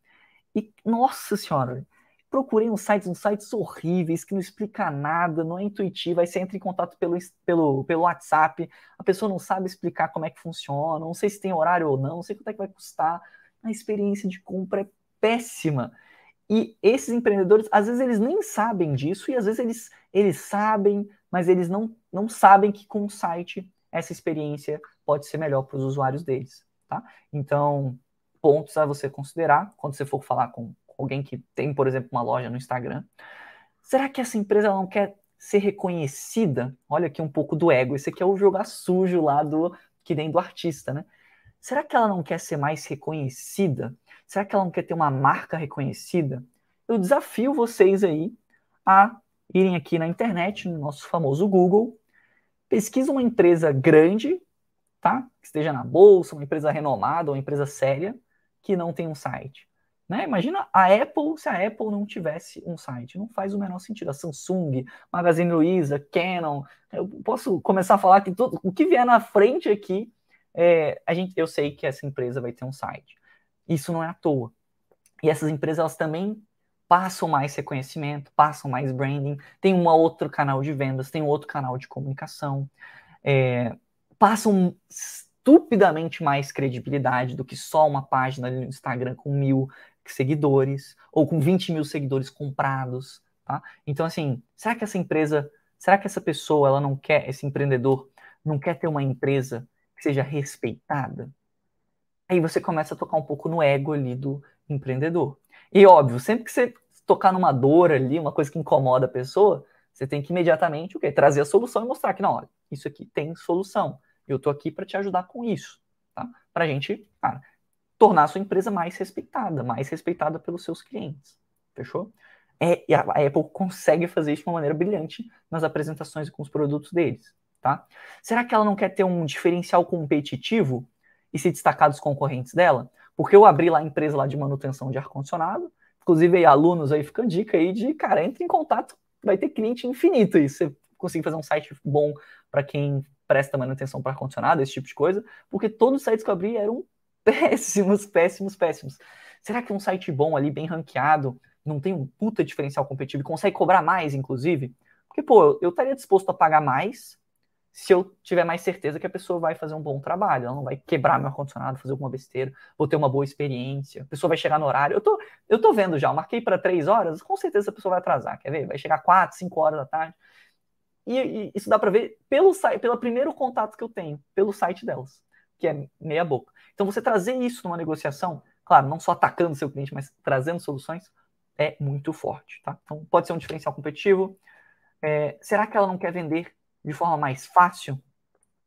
E, nossa senhora, procurei uns sites, uns sites horríveis, que não explica nada, não é intuitivo, aí você entra em contato pelo, pelo, pelo WhatsApp, a pessoa não sabe explicar como é que funciona, não sei se tem horário ou não, não sei quanto é que vai custar, a experiência de compra é péssima. E esses empreendedores, às vezes eles nem sabem disso, e às vezes eles, eles sabem, mas eles não, não sabem que com o site essa experiência pode ser melhor para os usuários deles. Tá? Então, pontos a você considerar quando você for falar com alguém que tem, por exemplo, uma loja no Instagram. Será que essa empresa não quer ser reconhecida? Olha aqui um pouco do ego. Esse aqui é o jogar sujo lá do que nem do artista, né? Será que ela não quer ser mais reconhecida? Será que ela não quer ter uma marca reconhecida? Eu desafio vocês aí a irem aqui na internet, no nosso famoso Google, pesquisa uma empresa grande tá? Que esteja na bolsa, uma empresa renomada, uma empresa séria, que não tem um site. Né? Imagina a Apple se a Apple não tivesse um site. Não faz o menor sentido. A Samsung, Magazine Luiza, Canon. Eu posso começar a falar que tudo, o que vier na frente aqui, é, a gente, eu sei que essa empresa vai ter um site. Isso não é à toa. E essas empresas elas também passam mais reconhecimento, passam mais branding, tem um outro canal de vendas, tem outro canal de comunicação. É, passam estupidamente mais credibilidade do que só uma página no Instagram com mil seguidores ou com 20 mil seguidores comprados, tá? Então, assim, será que essa empresa, será que essa pessoa, ela não quer, esse empreendedor, não quer ter uma empresa que seja respeitada? Aí você começa a tocar um pouco no ego ali do empreendedor. E óbvio, sempre que você tocar numa dor ali, uma coisa que incomoda a pessoa, você tem que imediatamente o quê? Trazer a solução e mostrar que, não, olha, isso aqui tem solução. Eu tô aqui para te ajudar com isso, tá? Para gente, cara, tornar a sua empresa mais respeitada, mais respeitada pelos seus clientes. Fechou? É, e a Apple consegue fazer isso de uma maneira brilhante nas apresentações com os produtos deles, tá? Será que ela não quer ter um diferencial competitivo e se destacar dos concorrentes dela? Porque eu abri lá a empresa lá de manutenção de ar-condicionado, inclusive aí, alunos aí, fica a dica aí de, cara, entre em contato, vai ter cliente infinito aí, você conseguir fazer um site bom para quem presta manutenção para ar-condicionado, esse tipo de coisa, porque todos os sites que eu abri eram péssimos, péssimos, péssimos. Será que um site bom ali, bem ranqueado, não tem um puta diferencial competitivo e consegue cobrar mais, inclusive? Porque, pô, eu estaria disposto a pagar mais se eu tiver mais certeza que a pessoa vai fazer um bom trabalho, ela não vai quebrar meu ar-condicionado, fazer alguma besteira, vou ter uma boa experiência, a pessoa vai chegar no horário. Eu tô, eu tô vendo já, eu marquei para três horas, com certeza a pessoa vai atrasar, quer ver? Vai chegar quatro, cinco horas da tarde. E, e isso dá para ver pelo pelo primeiro contato que eu tenho, pelo site delas, que é meia boca. Então você trazer isso numa negociação, claro, não só atacando seu cliente, mas trazendo soluções, é muito forte, tá? Então, pode ser um diferencial competitivo. É, será que ela não quer vender de forma mais fácil?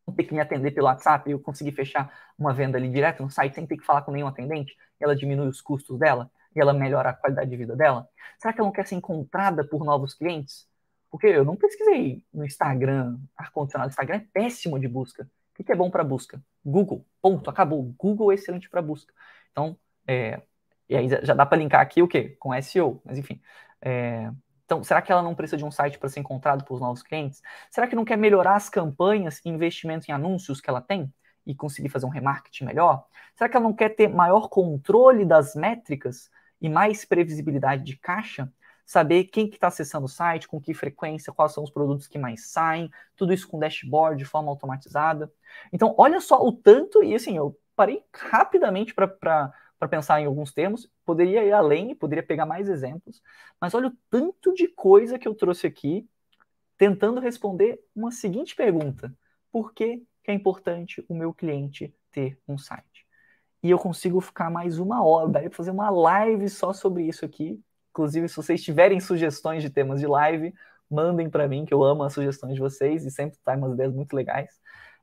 Não ter que me atender pelo WhatsApp e eu conseguir fechar uma venda ali direto no site sem ter que falar com nenhum atendente? Ela diminui os custos dela? E ela melhora a qualidade de vida dela? Será que ela não quer ser encontrada por novos clientes? Porque eu não pesquisei no Instagram, ar-condicionado. Instagram é péssimo de busca. O que é bom para busca? Google. Ponto. Acabou. Google é excelente para busca. Então, é, e aí já dá para linkar aqui o quê? Com SEO, mas enfim. É, então, será que ela não precisa de um site para ser encontrado por novos clientes? Será que não quer melhorar as campanhas e investimento em anúncios que ela tem e conseguir fazer um remarketing melhor? Será que ela não quer ter maior controle das métricas e mais previsibilidade de caixa? Saber quem que está acessando o site, com que frequência, quais são os produtos que mais saem, tudo isso com dashboard de forma automatizada. Então, olha só o tanto, e assim, eu parei rapidamente para pensar em alguns termos, poderia ir além, poderia pegar mais exemplos, mas olha o tanto de coisa que eu trouxe aqui, tentando responder uma seguinte pergunta: por que, é importante o meu cliente ter um site? E eu consigo ficar mais uma hora, daí fazer uma live só sobre isso aqui. Inclusive, se vocês tiverem sugestões de temas de live, mandem para mim, que eu amo as sugestões de vocês e sempre sai umas ideias muito legais.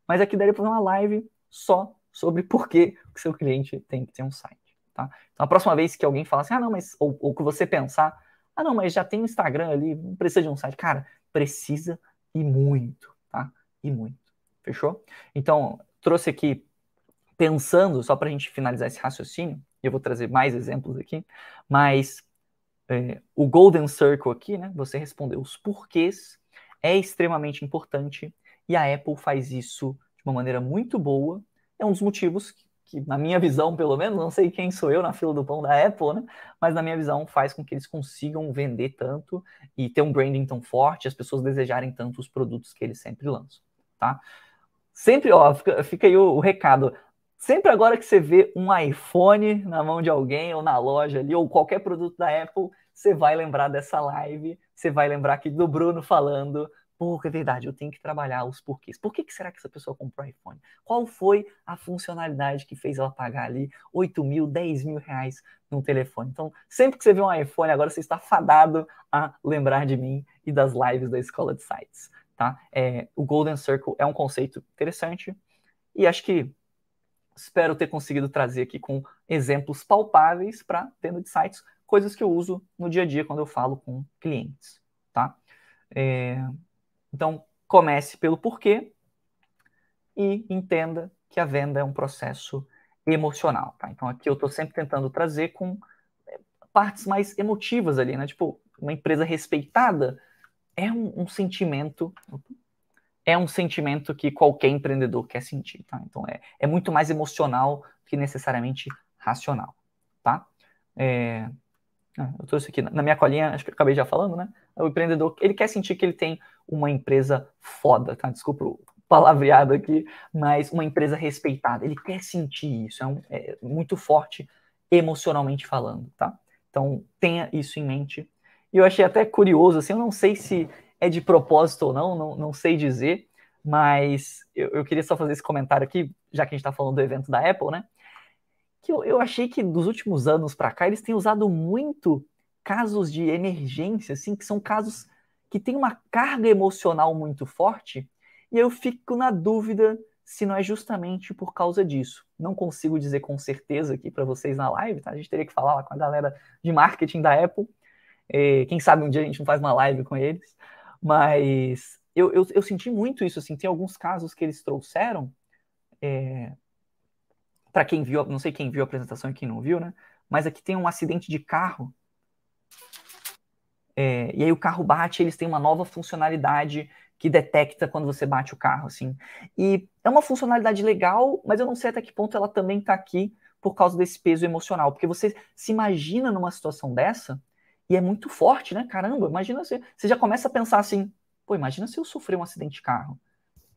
Mas aqui daria para fazer uma live só sobre por que o seu cliente tem que ter um site. Tá? Então, a próxima vez que alguém falar assim, ah, não, mas, ou, ou que você pensar, ah, não, mas já tem um Instagram ali, não precisa de um site. Cara, precisa e muito, tá? E muito. Fechou? Então, trouxe aqui, pensando, só para a gente finalizar esse raciocínio, eu vou trazer mais exemplos aqui, mas é, o Golden Circle aqui, né? Você respondeu os porquês, é extremamente importante, e a Apple faz isso de uma maneira muito boa. É um dos motivos que na minha visão, pelo menos, não sei quem sou eu na fila do pão da Apple, né? Mas na minha visão faz com que eles consigam vender tanto e ter um branding tão forte, as pessoas desejarem tanto os produtos que eles sempre lançam, tá? Sempre, ó, fica, fica aí o, o recado. Sempre agora que você vê um iPhone na mão de alguém ou na loja ali, ou qualquer produto da Apple, você vai lembrar dessa live, você vai lembrar aqui do Bruno falando Pô, é verdade, eu tenho que trabalhar os porquês. Por que, que será que essa pessoa comprou iPhone? Qual foi a funcionalidade que fez ela pagar ali 8 mil, 10 mil reais num telefone? Então, sempre que você vê um iPhone, agora você está fadado a lembrar de mim e das lives da Escola de Sites. Tá? É, o Golden Circle é um conceito interessante e acho que espero ter conseguido trazer aqui com exemplos palpáveis para tendo de sites, coisas que eu uso no dia a dia quando eu falo com clientes. Tá? É, então, comece pelo porquê e entenda que a venda é um processo emocional, tá? Então, aqui eu estou sempre tentando trazer com é, partes mais emotivas ali, né? Tipo, uma empresa respeitada é um, um sentimento, é um sentimento que qualquer empreendedor quer sentir, tá? Então, é, é muito mais emocional que necessariamente racional, tá? É, ah, eu trouxe aqui na minha colinha, acho que eu acabei já falando, né? O empreendedor, ele quer sentir que ele tem uma empresa foda, tá? Desculpa o palavreado aqui, mas uma empresa respeitada. Ele quer sentir isso, é, um, é muito forte emocionalmente falando, tá? Então, tenha isso em mente. E eu achei até curioso, assim, eu não sei se é de propósito ou não, não, não sei dizer, mas eu, eu queria só fazer esse comentário aqui, já que a gente está falando do evento da Apple, né? Que eu, eu achei que dos últimos anos para cá eles têm usado muito casos de emergência, assim, que são casos que têm uma carga emocional muito forte, e eu fico na dúvida se não é justamente por causa disso. Não consigo dizer com certeza aqui para vocês na live, tá? A gente teria que falar lá com a galera de marketing da Apple. É, quem sabe um dia a gente não faz uma live com eles. Mas eu, eu, eu senti muito isso, assim. Tem alguns casos que eles trouxeram. É, para quem viu, não sei quem viu a apresentação e quem não viu, né? Mas aqui tem um acidente de carro é, e aí o carro bate, eles têm uma nova funcionalidade que detecta quando você bate o carro, assim. E é uma funcionalidade legal, mas eu não sei até que ponto ela também está aqui por causa desse peso emocional, porque você se imagina numa situação dessa e é muito forte, né? Caramba, imagina você, você já começa a pensar assim, pô, imagina se eu sofrer um acidente de carro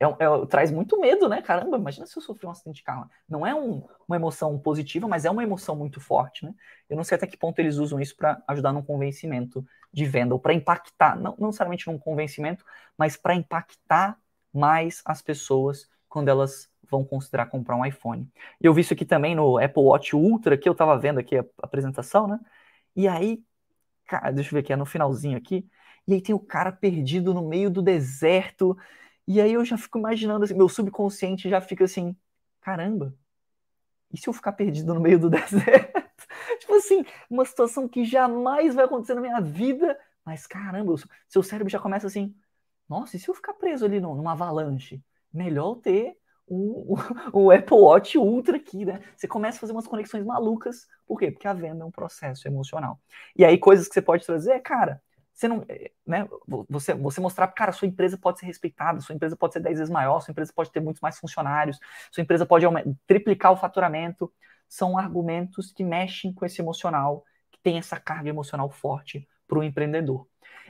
é, é, traz muito medo, né? Caramba, imagina se eu sofrer um acidente de carro. Não é um, uma emoção positiva, mas é uma emoção muito forte, né? Eu não sei até que ponto eles usam isso para ajudar num convencimento de venda, ou para impactar, não, não necessariamente num convencimento, mas para impactar mais as pessoas quando elas vão considerar comprar um iPhone. Eu vi isso aqui também no Apple Watch Ultra, que eu estava vendo aqui a apresentação, né? E aí, cara, deixa eu ver aqui, é no finalzinho aqui. E aí tem o cara perdido no meio do deserto. E aí eu já fico imaginando assim, meu subconsciente já fica assim, caramba, e se eu ficar perdido no meio do deserto? tipo assim, uma situação que jamais vai acontecer na minha vida, mas caramba, seu cérebro já começa assim, nossa, e se eu ficar preso ali numa avalanche? Melhor ter o, o, Apple Watch Ultra aqui, né? Você começa a fazer umas conexões malucas. Por quê? Porque a venda é um processo emocional. E aí, coisas que você pode trazer cara, você não, né, você, você mostrar, cara, sua empresa pode ser respeitada, sua empresa pode ser 10 vezes maior, sua empresa pode ter muitos mais funcionários, sua empresa pode triplicar o faturamento. São argumentos que mexem com esse emocional, que tem essa carga emocional forte para o empreendedor.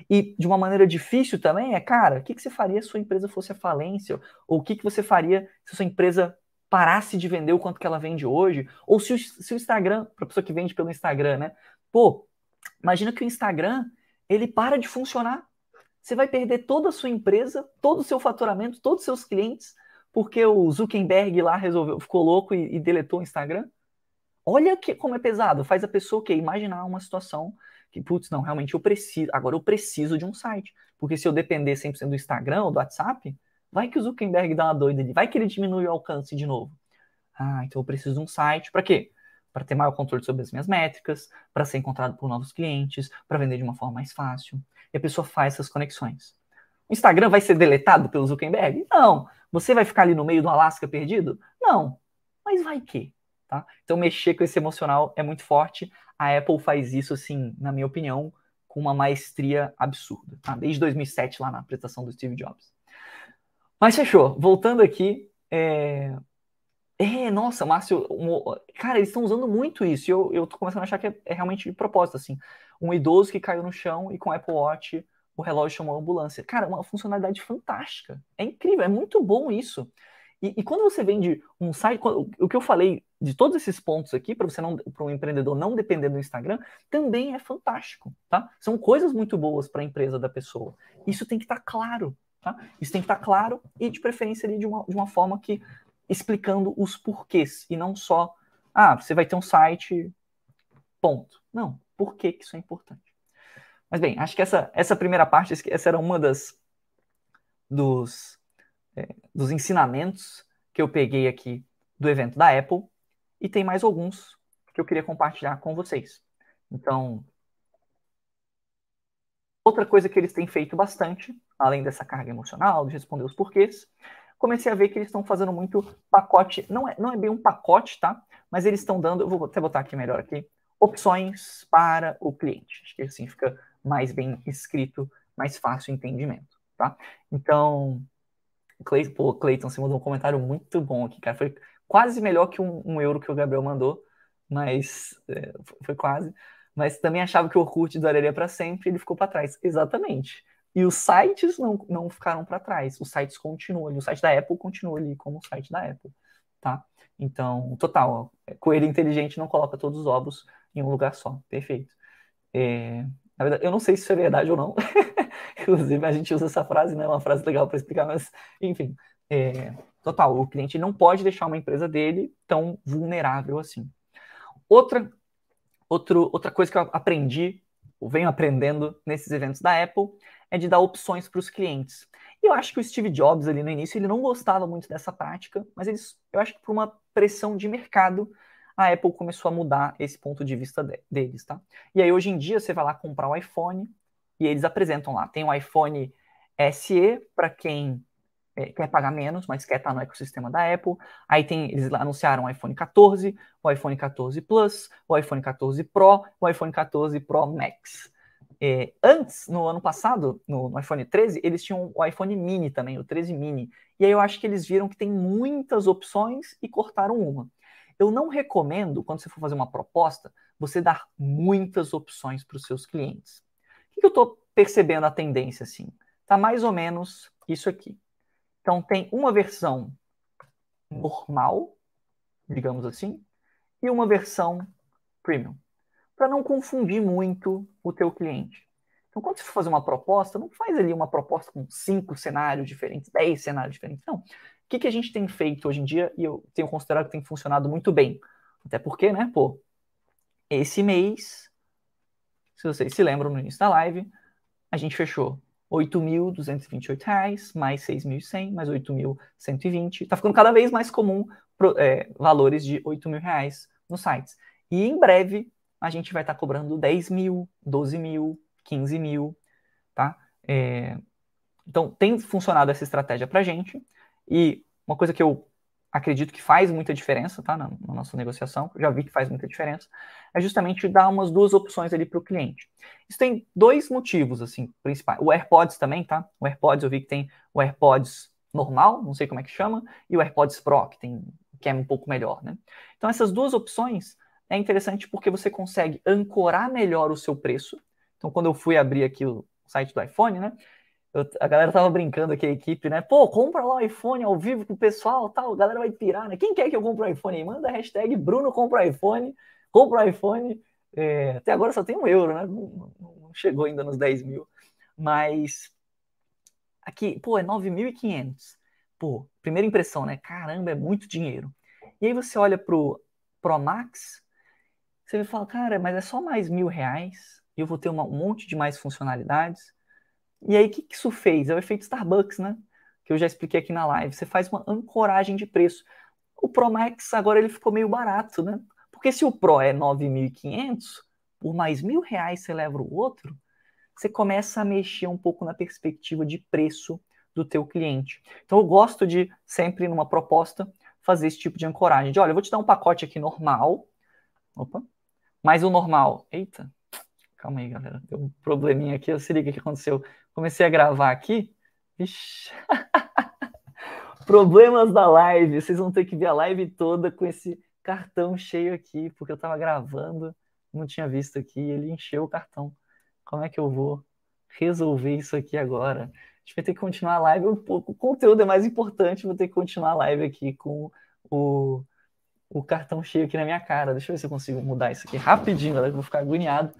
E de uma maneira difícil também é, cara, o que, que você faria se sua empresa fosse a falência? Ou o que, que você faria se sua empresa parasse de vender o quanto que ela vende hoje? Ou se o, se o Instagram, para pessoa que vende pelo Instagram, né? Pô, imagina que o Instagram, ele para de funcionar. Você vai perder toda a sua empresa, todo o seu faturamento, todos os seus clientes, porque o Zuckerberg lá resolveu, ficou louco e, e deletou o Instagram. Olha que, como é pesado. Faz a pessoa que imaginar uma situação que, putz, não, realmente eu preciso, agora eu preciso de um site. Porque se eu depender 100% do Instagram ou do WhatsApp, vai que o Zuckerberg dá uma doida ali, vai que ele diminui o alcance de novo. Ah, então eu preciso de um site. Para quê? Para ter maior controle sobre as minhas métricas, para ser encontrado por novos clientes, para vender de uma forma mais fácil. E a pessoa faz essas conexões. O Instagram vai ser deletado pelo Zuckerberg? Não. Você vai ficar ali no meio do Alasca perdido? Não. Mas vai que? Tá? Então, mexer com esse emocional é muito forte. A Apple faz isso, assim, na minha opinião, com uma maestria absurda. Tá? Desde 2007, lá na apresentação do Steve Jobs. Mas fechou. Voltando aqui. É, é nossa, Márcio. Um... Cara, eles estão usando muito isso. E eu, eu tô começando a achar que é, é realmente de propósito, assim. Um idoso que caiu no chão e com o Apple Watch o relógio chamou a ambulância. Cara, uma funcionalidade fantástica. É incrível, é muito bom isso. E, e, quando você vende um site, o que eu falei de todos esses pontos aqui, para você não, para um empreendedor não depender do Instagram, também é fantástico, tá? São coisas muito boas para a empresa da pessoa. Isso tem que estar tá claro, tá? Isso tem que estar tá claro e de preferência ali de uma, de uma forma que explicando os porquês e não só, ah, você vai ter um site, ponto. Não, por que, que isso é importante? Mas bem, acho que essa, essa primeira parte, essa era uma das dos é, dos ensinamentos que eu peguei aqui do evento da Apple e tem mais alguns que eu queria compartilhar com vocês. Então, outra coisa que eles têm feito bastante, além dessa carga emocional, de responder os porquês, comecei a ver que eles estão fazendo muito pacote, não é, não é bem um pacote, tá? Mas eles estão dando, vou até botar aqui melhor aqui, opções para o cliente. Acho que assim fica mais bem escrito, mais fácil o entendimento, tá? Então, Cleiton, pô, Cleiton, você mandou um comentário muito bom aqui, cara. Foi quase melhor que um, um euro que o Gabriel mandou, mas é, foi quase. Mas também achava que o Orkut duraria para sempre ele ficou para trás. Exatamente. E os sites não, não ficaram para trás. Os sites continuam ali. O site da Apple continua ali como o site da Apple, tá? Então, total. Ó, coelho inteligente não coloca todos os ovos em um lugar só. Perfeito. É, na verdade, eu não sei se isso é verdade ou não. Inclusive, a gente usa essa frase, né? É uma frase legal para explicar, mas, enfim. É, total, o cliente não pode deixar uma empresa dele tão vulnerável assim. Outra, outro, outra coisa que eu aprendi, ou venho aprendendo nesses eventos da Apple, é de dar opções para os clientes. E eu acho que o Steve Jobs, ali no início, ele não gostava muito dessa prática, mas eles, eu acho que por uma pressão de mercado, a Apple começou a mudar esse ponto de vista de, deles, tá? E aí, hoje em dia, você vai lá comprar um iPhone, e eles apresentam lá. Tem o iPhone SE para quem quer pagar menos, mas quer estar no ecossistema da Apple. Aí tem, eles anunciaram o iPhone 14, o iPhone 14 Plus, o iPhone 14 Pro, o iPhone 14 Pro Max. É, antes, no ano passado, no, no, iPhone 13, eles tinham o iPhone Mini também, o 13 Mini. E aí eu acho que eles viram que tem muitas opções e cortaram uma. Eu não recomendo, quando você for fazer uma proposta, você dar muitas opções para os seus clientes que eu estou percebendo a tendência assim? Tá mais ou menos isso aqui. Então tem uma versão normal, digamos assim, e uma versão premium, para não confundir muito o teu cliente. Então, quando você for fazer uma proposta, não faz ali uma proposta com cinco cenários diferentes, dez cenários diferentes. Não. que, que a gente tem feito hoje em dia e eu tenho considerado que tem funcionado muito bem. Até porque, né, pô, esse mês, se vocês se lembram no início da live, a gente fechou R$ 8.228, mais 6.100, mais 8.120. Está ficando cada vez mais comum é, valores de 8 mil reais nos sites. E em breve a gente vai estar tá cobrando 10 mil, 12 mil, 15 mil, tá? É, então tem funcionado essa estratégia para gente. E uma coisa que eu acredito que faz muita diferença, tá? Na, na, nossa negociação, já vi que faz muita diferença, é justamente dar umas duas opções ali para o cliente. Isso tem dois motivos, assim, principais. O AirPods também, tá? O AirPods, eu vi que tem o AirPods normal, não sei como é que chama, e o AirPods Pro, que tem que é um pouco melhor, né? Então essas duas opções é interessante porque você consegue ancorar melhor o seu preço. Então quando eu fui abrir aqui o site do iPhone, né? Eu, a galera tava brincando aqui, a equipe, né? Pô, compra lá o iPhone ao vivo com o pessoal, tal, a galera vai pirar, né? Quem quer que eu compre o iPhone aí? Manda a hashtag Bruno compra iPhone, compra iPhone. É, até agora só tem um euro, né? Não, não chegou ainda nos 10 mil. Mas aqui, pô, é 9.500. Pô, primeira impressão, né? Caramba, é muito dinheiro. E aí você olha pro Pro Max, você fala, cara, mas é só mais mil reais e eu vou ter uma, um monte de mais funcionalidades. E aí, o que, que isso fez? É o efeito Starbucks, né? Que eu já expliquei aqui na live. Você faz uma ancoragem de preço. O Pro Max agora ele ficou meio barato, né? Porque se o Pro é 9.500, por mais mil reais você leva o outro, você começa a mexer um pouco na perspectiva de preço do teu cliente. Então eu gosto de sempre numa proposta fazer esse tipo de ancoragem. De olha, eu vou te dar um pacote aqui normal. Opa. Mas o normal. Eita. Calma aí, galera. Deu um probleminha aqui. Se liga o que aconteceu. Comecei a gravar aqui. Ixi. Problemas da live. Vocês vão ter que ver a live toda com esse cartão cheio aqui, porque eu tava gravando, não tinha visto aqui, ele encheu o cartão. Como é que eu vou resolver isso aqui agora? A gente vai ter que continuar a live. O, conteúdo é mais importante, vou ter que continuar a live aqui com o, o cartão cheio aqui na minha cara. Deixa eu ver se eu consigo mudar isso aqui rapidinho, galera. Vou ficar agoniado.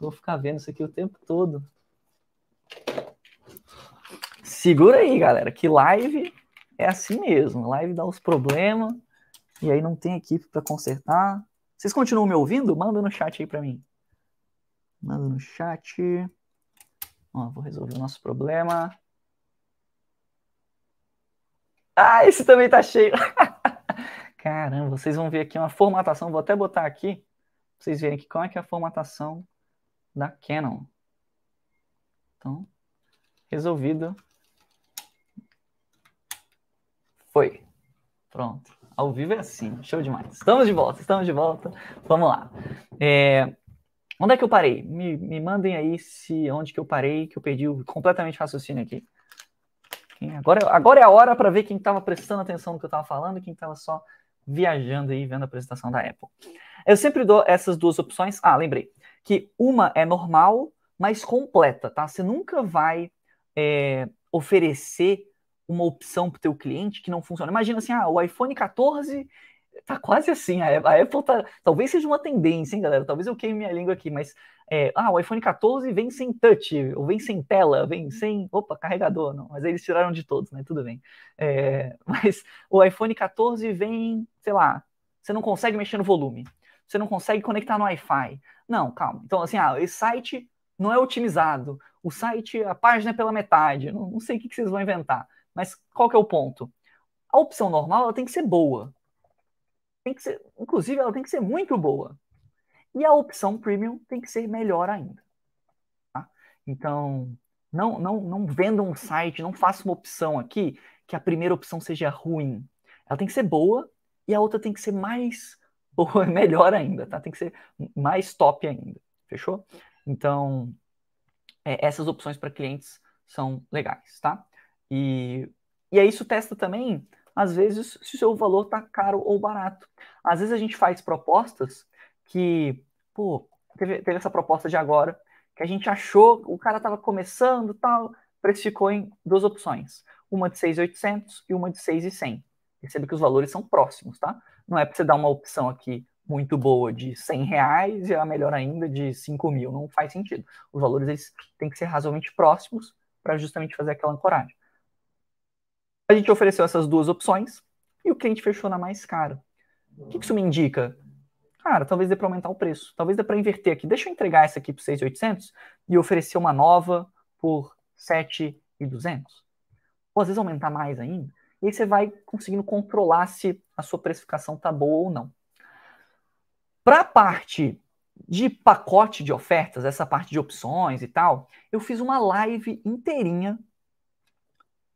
Vou ficar vendo isso aqui o tempo todo. Segura aí, galera, que live é assim mesmo. Live dá os problemas e aí não tem equipe para consertar. Vocês continuam me ouvindo? Manda no chat aí para mim. Manda no chat. Ó, vou resolver o nosso problema. Ah, esse também tá cheio. Caramba, vocês vão ver aqui uma formatação. Vou até botar aqui pra vocês verem aqui como é que é a formatação da Canon. Então, resolvido. Foi. Pronto. Ao vivo é assim. Show demais. Estamos de volta, estamos de volta. Vamos lá. É, Onde é que eu parei? Me, me mandem aí se onde que eu parei, que eu perdi completamente o raciocínio aqui. Agora, agora é a hora para ver quem estava prestando atenção no que eu estava falando e quem estava só viajando aí vendo a apresentação da Apple. Eu sempre dou essas duas opções. Ah, lembrei. Que uma é normal, mas completa, tá? Você nunca vai é, oferecer uma opção para o teu cliente que não funciona. Imagina assim, ah, o iPhone 14 tá quase assim. A Apple tá. Talvez seja uma tendência, hein, galera? Talvez eu queime minha língua aqui, mas. É, ah, o iPhone 14 vem sem touch, ou vem sem tela, vem sem. Opa, carregador, não. Mas eles tiraram de todos, né? Tudo bem. É, mas o iPhone 14 vem, sei lá, você não consegue mexer no volume. Você não consegue conectar no Wi-Fi. Não, calma. Então, assim, ah, esse site não é otimizado. O site, a página é pela metade. Não, não sei o que, vocês vão inventar. Mas qual que é o ponto? A opção normal ela tem que ser boa tem que ser, inclusive, ela tem que ser muito boa. E a opção premium tem que ser melhor ainda. Tá? Então, não, não, não venda um site, não faça uma opção aqui que a primeira opção seja ruim. Ela tem que ser boa e a outra tem que ser mais boa, melhor ainda, tá? Tem que ser mais top ainda. Fechou? Então, é, essas opções para clientes são legais, tá? E, e aí isso testa também às vezes, se o seu valor está caro ou barato. Às vezes a gente faz propostas que, pô, teve, teve essa proposta de agora, que a gente achou, o cara estava começando tal, precificou em duas opções, uma de 6,800 e uma de 6,100. Percebe que os valores são próximos, tá? Não é para você dar uma opção aqui muito boa de 100 reais e a melhor ainda de 5 mil. Não faz sentido. Os valores eles têm que ser razoavelmente próximos para justamente fazer aquela ancoragem. A gente ofereceu essas duas opções e o cliente fechou na mais cara. O que isso me indica? Cara, talvez dê para aumentar o preço. Talvez dê para inverter aqui. Deixa eu entregar essa aqui por 6.800 e oferecer uma nova por 7.200. Ou às vezes aumentar mais ainda. E aí você vai conseguindo controlar se a sua precificação tá boa ou não. Para a parte de pacote de ofertas, essa parte de opções e tal, eu fiz uma live inteirinha,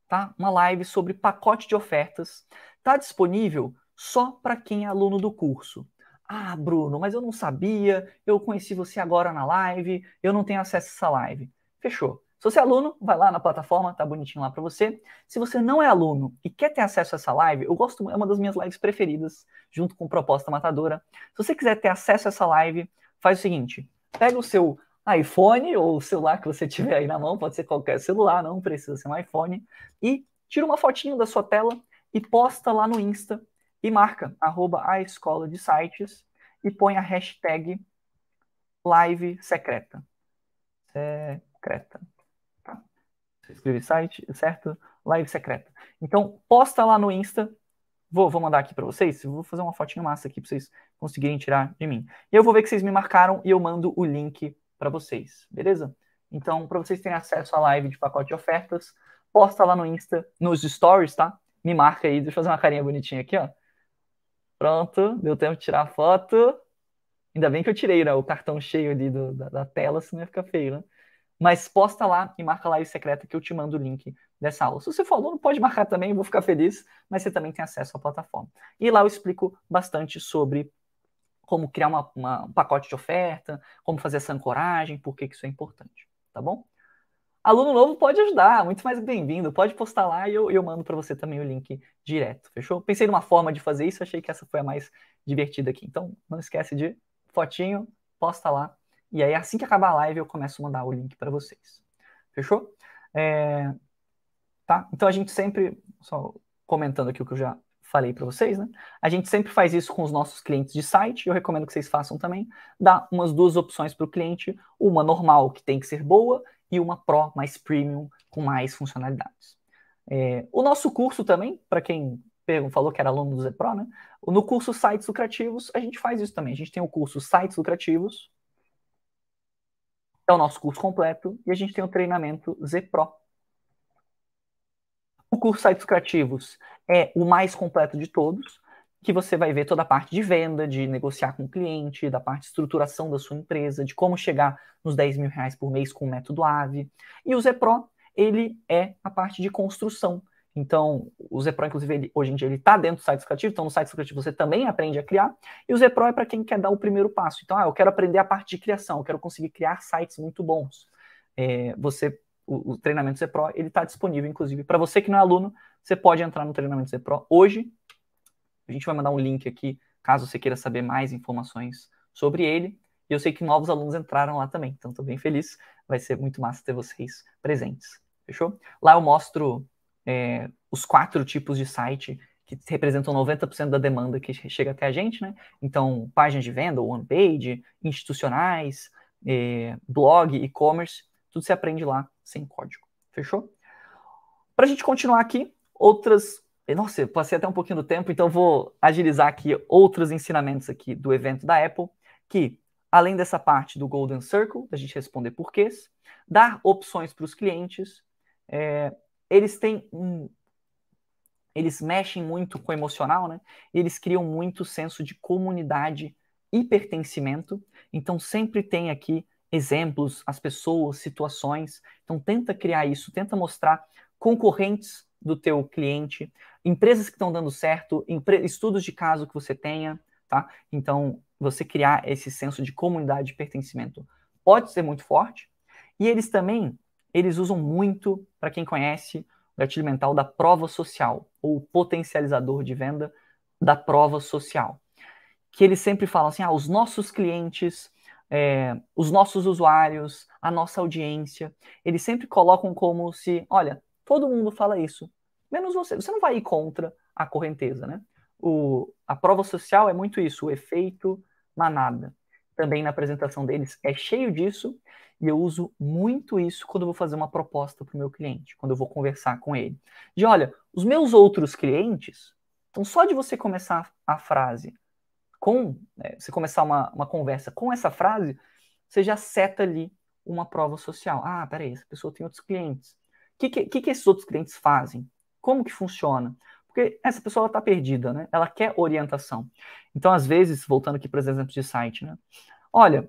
tá? Uma live sobre pacote de ofertas. Tá disponível só para quem é aluno do curso. Ah, Bruno, mas eu não sabia, eu conheci você agora na live, eu não tenho acesso a essa live. Fechou. Se você é aluno, vai lá na plataforma, tá bonitinho lá para você. Se você não é aluno e quer ter acesso a essa live, eu gosto, é uma das minhas lives preferidas, junto com Proposta Matadora. Se você quiser ter acesso a essa live, faz o seguinte: pega o seu iPhone ou o celular que você tiver aí na mão, pode ser qualquer celular, não precisa ser um iPhone, e tira uma fotinho da sua tela e posta lá no Insta e marca arroba a escola de sites e põe a hashtag live secreta. Secreta escreve site, certo? Live secreta. Então, posta lá no Insta. Vou, vou mandar aqui para vocês. Vou fazer uma fotinha massa aqui para vocês conseguirem tirar de mim. E eu vou ver que vocês me marcaram e eu mando o link para vocês, beleza? Então, para vocês terem acesso à live de pacote de ofertas, posta lá no Insta, nos stories, tá? Me marca aí, deixa eu fazer uma carinha bonitinha aqui, ó. Pronto, deu tempo de tirar a foto. Ainda bem que eu tirei né, o cartão cheio ali do, da, da, tela, senão ia ficar feio, né? Mas posta lá e marca a live secreta que eu te mando o link dessa aula. Se você for aluno, pode marcar também, vou ficar feliz, mas você também tem acesso à plataforma. E lá eu explico bastante sobre como criar uma, uma, um pacote de oferta, como fazer essa ancoragem, por que, que isso é importante, tá bom? Aluno novo pode ajudar, muito mais bem-vindo. Pode postar lá e eu, eu mando para você também o link direto, fechou? Pensei numa forma de fazer isso, achei que essa foi a mais divertida aqui. Então, não esquece de fotinho, posta lá e aí, assim que acabar a live, eu começo a mandar o link para vocês. Fechou? É... Tá? Então, a gente sempre, só comentando aqui o que eu já falei para vocês, né? A gente sempre faz isso com os nossos clientes de site, eu recomendo que vocês façam também. Dá umas duas opções para o cliente, uma normal, que tem que ser boa, e uma Pro, mais premium, com mais funcionalidades. É... o nosso curso também, para quem falou que era aluno do Zepro, né? No curso Sites Lucrativos, a gente faz isso também. A gente tem o curso Sites Lucrativos, é o nosso curso completo e a gente tem o treinamento Z Pro. O curso Sites Criativos é o mais completo de todos, que você vai ver toda a parte de venda, de negociar com o cliente, da parte de estruturação da sua empresa, de como chegar nos 10 mil reais por mês com o método AVE. E o Z Pro, ele é a parte de construção. Então, o Zepro, inclusive, ele, hoje em dia, ele está dentro do site educativo, então no site educativo você também aprende a criar, e o Zepro é para quem quer dar o primeiro passo. Então, ah, eu quero aprender a parte de criação, eu quero conseguir criar sites muito bons. É, você, o, o treinamento Zepro, ele está disponível, inclusive, para você que não é aluno, você pode entrar no treinamento Zepro hoje. A gente vai mandar um link aqui, caso você queira saber mais informações sobre ele. E eu sei que novos alunos entraram lá também, então estou bem feliz. Vai ser muito massa ter vocês presentes. Fechou? Lá eu mostro é, os quatro tipos de site que representam 90% da demanda que chega até a gente, né? Então, páginas de venda, one page, institucionais, é, blog, e-commerce, tudo se aprende lá sem código. Fechou? Para a gente continuar aqui, outras. Nossa, eu passei até um pouquinho do tempo, então vou agilizar aqui outros ensinamentos aqui do evento da Apple, que além dessa parte do Golden Circle, da gente responder porquês, dar opções para os clientes, é, eles têm um, eles mexem muito com o emocional, né? Eles criam muito senso de comunidade e pertencimento. Então sempre tem aqui exemplos, as pessoas, situações. Então tenta criar isso, tenta mostrar concorrentes do teu cliente, empresas que estão dando certo, estudos de caso que você tenha, tá? Então você criar esse senso de comunidade e pertencimento pode ser muito forte. E eles também eles usam muito, para quem conhece, o gatilho mental da prova social, ou potencializador de venda da prova social. Que eles sempre falam assim: ah, os nossos clientes, é, os nossos usuários, a nossa audiência, eles sempre colocam como se, olha, todo mundo fala isso, menos você. Você não vai ir contra a correnteza, né? O, a prova social é muito isso, o efeito manada. também na apresentação deles é cheio disso e eu uso muito isso quando eu vou fazer uma proposta para o meu cliente, quando eu vou conversar com ele. De olha, os meus outros clientes, então só de você começar a frase com, né, você começar uma, uma conversa com essa frase, você já seta ali uma prova social. Ah, peraí, essa pessoa tem outros clientes. O que, que, que esses outros clientes fazem? Como que funciona? Porque essa pessoa está perdida, né? Ela quer orientação. Então, às vezes, voltando aqui para os exemplos de site, né? Olha,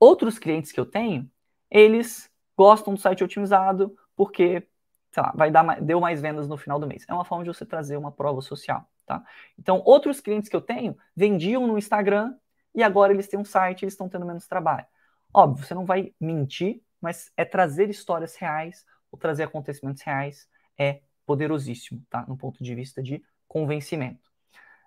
outros clientes que eu tenho, eles gostam do site otimizado porque, sei lá, vai dar deu mais vendas no final do mês. É uma forma de você trazer uma prova social, tá? Então, outros clientes que eu tenho vendiam no Instagram e agora eles têm um site, eles estão tendo menos trabalho. Óbvio, você não vai mentir, mas é trazer histórias reais ou trazer acontecimentos reais é poderosíssimo, tá? No ponto de vista de convencimento.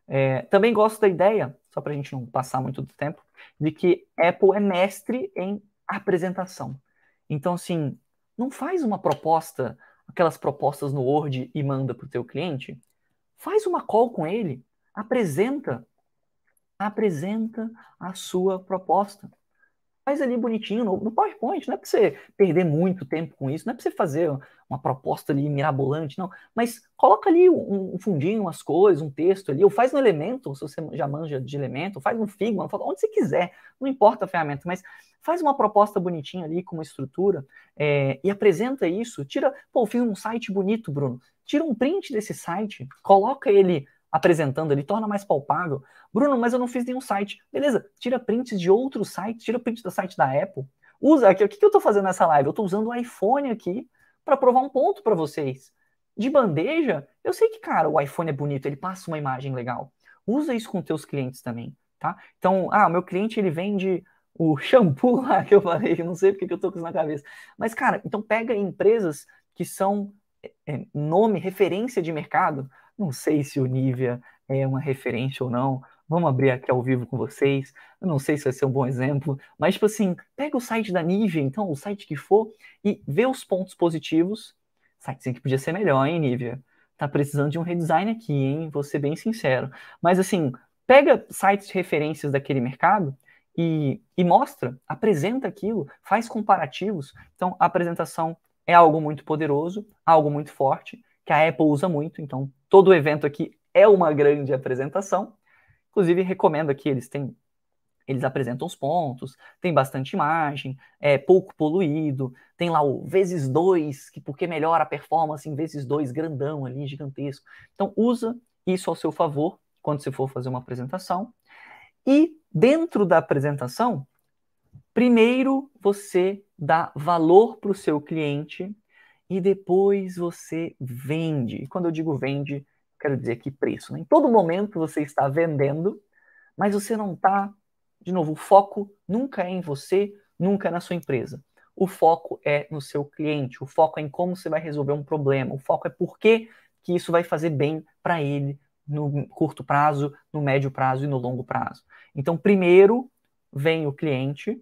É, também gosto da ideia, só para a gente não passar muito do tempo, de que Apple é mestre em apresentação. Então, assim, não faz uma proposta, aquelas propostas no Word e manda para o teu cliente. Faz uma call com ele, apresenta, apresenta a sua proposta faz ali bonitinho no, no, PowerPoint. Não é para você perder muito tempo com isso, não é para você fazer uma proposta ali mirabolante, não. Mas coloca ali um, um, fundinho, umas coisas, um texto ali, ou faz no Elemento, se você já manja de Elemento, faz no Figma, onde você quiser, não importa a ferramenta, mas faz uma proposta bonitinha ali, com uma estrutura, é, e apresenta isso. Tira, pô, fiz um site bonito, Bruno. Tira um print desse site, coloca ele apresentando, ele torna mais palpável. Bruno, mas eu não fiz nenhum site. Beleza, tira prints de outros sites, tira print do site da Apple. Usa aqui, o que, eu estou fazendo nessa live? Eu estou usando o iPhone aqui para provar um ponto para vocês. De bandeja, eu sei que, cara, o iPhone é bonito, ele passa uma imagem legal. Usa isso com teus clientes também, tá? Então, ah, meu cliente, ele vende o shampoo lá que eu falei, não sei porque que eu tô com isso na cabeça. Mas, cara, então pega empresas que são é, nome, referência de mercado, não sei se o Nivea é uma referência ou não. Vamos abrir aqui ao vivo com vocês. Eu não sei se vai ser um bom exemplo, mas tipo assim, pega o site da Nivea, então, o site que for, e vê os pontos positivos. Site que podia ser melhor, hein, Nivea? Tá precisando de um redesign aqui, hein? Vou ser bem sincero. Mas assim, pega sites de referências daquele mercado e, e mostra, apresenta aquilo, faz comparativos. Então, a apresentação é algo muito poderoso, algo muito forte, que a Apple usa muito, então todo o evento aqui é uma grande apresentação. Inclusive, recomendo aqui, eles têm. Eles apresentam os pontos, tem bastante imagem, é pouco poluído, tem lá o vezes dois, que porque melhora a performance em vezes dois, grandão ali, gigantesco. Então, usa isso ao seu favor quando você for fazer uma apresentação. E dentro da apresentação, primeiro você dá valor para o seu cliente e depois você vende. E quando eu digo vende, quero dizer que preço. Né? Em todo momento você está vendendo, mas você não está. De novo, o foco nunca é em você, nunca é na sua empresa. O foco é no seu cliente, o foco é em como você vai resolver um problema, o foco é por que, que isso vai fazer bem para ele no curto prazo, no médio prazo e no longo prazo. Então, primeiro vem o cliente,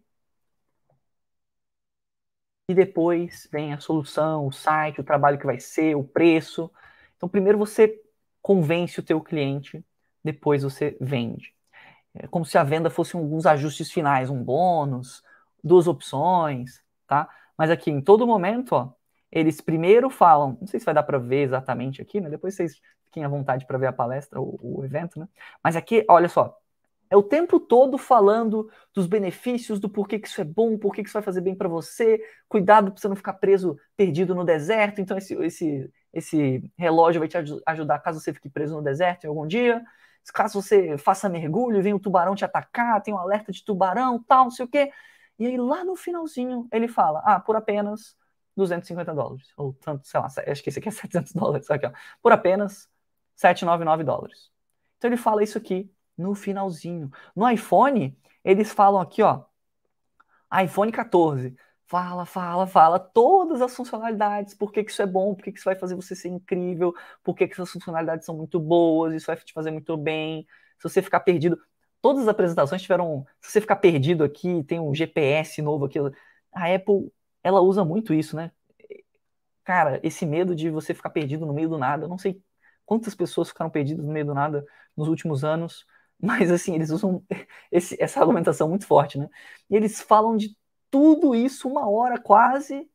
e depois vem a solução, o site, o trabalho que vai ser, o preço. Então, primeiro você convence o teu cliente, depois você vende. É como se a venda fosse alguns ajustes finais, um bônus, duas opções, tá? Mas aqui, em todo momento, ó, eles primeiro falam, não sei se vai dar para ver exatamente aqui, né? Depois vocês fiquem à vontade para ver a palestra, o, o evento, né? Mas aqui, olha só, é o tempo todo falando dos benefícios, do porquê que isso é bom, porquê que isso vai fazer bem para você, cuidado para você não ficar preso, perdido no deserto. Então, esse, esse, esse relógio vai te ajudar caso você fique preso no deserto em algum dia. Caso você faça mergulho e venha um tubarão te atacar, tem um alerta de tubarão, tal, não sei o quê. E aí, lá no finalzinho, ele fala: ah, por apenas 250 dólares. Ou tanto, sei lá, acho que esse aqui é 700 dólares. Aqui, ó, por apenas 799 dólares. Então, ele fala isso aqui no finalzinho. No iPhone, eles falam aqui, ó, iPhone 14. Fala, fala, fala todas as funcionalidades, por que, que isso é bom, por que, que isso vai fazer você ser incrível, por que, que essas funcionalidades são muito boas, isso vai te fazer muito bem. Se você ficar perdido, todas as apresentações tiveram. Se você ficar perdido aqui, tem um GPS novo aqui. A Apple, ela usa muito isso, né? Cara, esse medo de você ficar perdido no meio do nada, eu não sei quantas pessoas ficaram perdidas no meio do nada nos últimos anos Mas assim, eles usam esse, essa argumentação muito forte, né? E eles falam de tudo isso uma hora quase,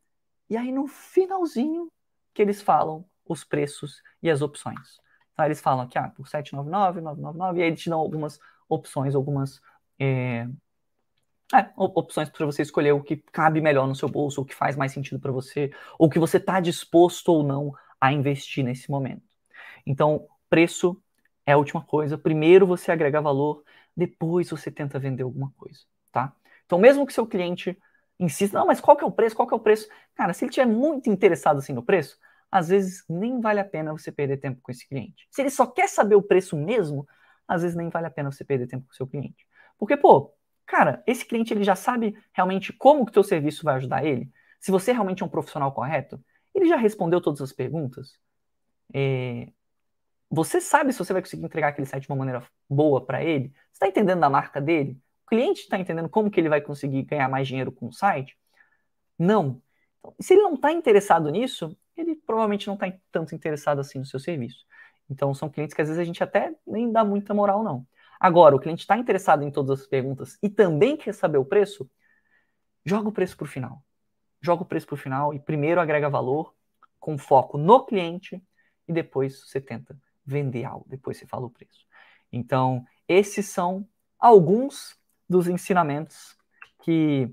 e aí no finalzinho que eles falam os preços e as opções. Então, eles falam aqui, ah, por 799, 999, e aí eles te dão algumas opções, algumas é, é, opções para você escolher o que cabe melhor no seu bolso, o que faz mais sentido para você, ou que você está disposto ou não a investir nesse momento. Então, preço é a última coisa. Primeiro você agrega valor, depois você tenta vender alguma coisa, tá? Então, mesmo que seu cliente insista, não, mas qual que é o preço? Qual que é o preço? Cara, se ele estiver muito interessado assim no preço, às vezes nem vale a pena você perder tempo com esse cliente. Se ele só quer saber o preço mesmo, às vezes nem vale a pena você perder tempo com seu cliente. Porque, pô, cara, esse cliente ele já sabe realmente como que o teu serviço vai ajudar ele? Se você realmente é um profissional correto, ele já respondeu todas as perguntas? É... Você sabe se você vai conseguir entregar aquele site de uma maneira boa para ele? Você está entendendo da marca dele? O cliente está entendendo como que ele vai conseguir ganhar mais dinheiro com o site? Não. Então, se ele não está interessado nisso, ele provavelmente não está tanto interessado assim no seu serviço. Então, são clientes que às vezes a gente até nem dá muita moral, não. Agora, o cliente está interessado em todas as perguntas e também quer saber o preço, joga o preço para o final. Joga o preço para o final e primeiro agrega valor com foco no cliente e depois você tenta vender algo, depois você fala o preço. Então, esses são alguns dos ensinamentos que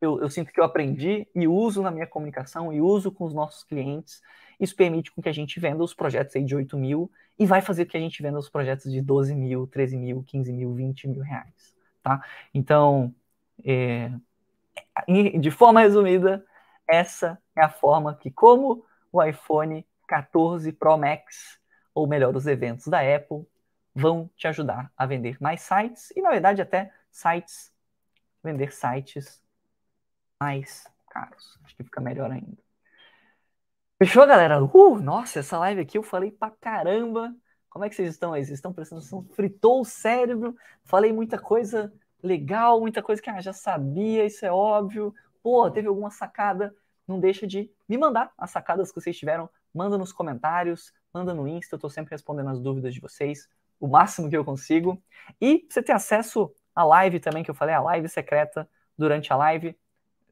eu, eu, sinto que eu aprendi e uso na minha comunicação e uso com os nossos clientes. Isso permite com que a gente venda os projetos aí de 8 mil e vai fazer que a gente venda os projetos de 12 mil, 13 mil, 15 mil, 20 mil reais, tá? Então, é, de forma resumida, essa é a forma que como o iPhone 14 Pro Max, ou melhor, os eventos da Apple, vão te ajudar a vender mais sites e, na verdade, até sites, vender sites mais caros. Acho que fica melhor ainda. Fechou, galera? Uh, nossa, essa live aqui eu falei pra caramba. Como é que vocês estão aí? Vocês estão prestando atenção? Fritou o cérebro. Falei muita coisa legal, muita coisa que ah, já sabia, isso é óbvio. Pô, teve alguma sacada? Não deixa de me mandar as sacadas que vocês tiveram. Manda nos comentários, manda no Insta. Eu tô sempre respondendo as dúvidas de vocês, o máximo que eu consigo. E você ter acesso à live também, que eu falei, a live secreta durante a live,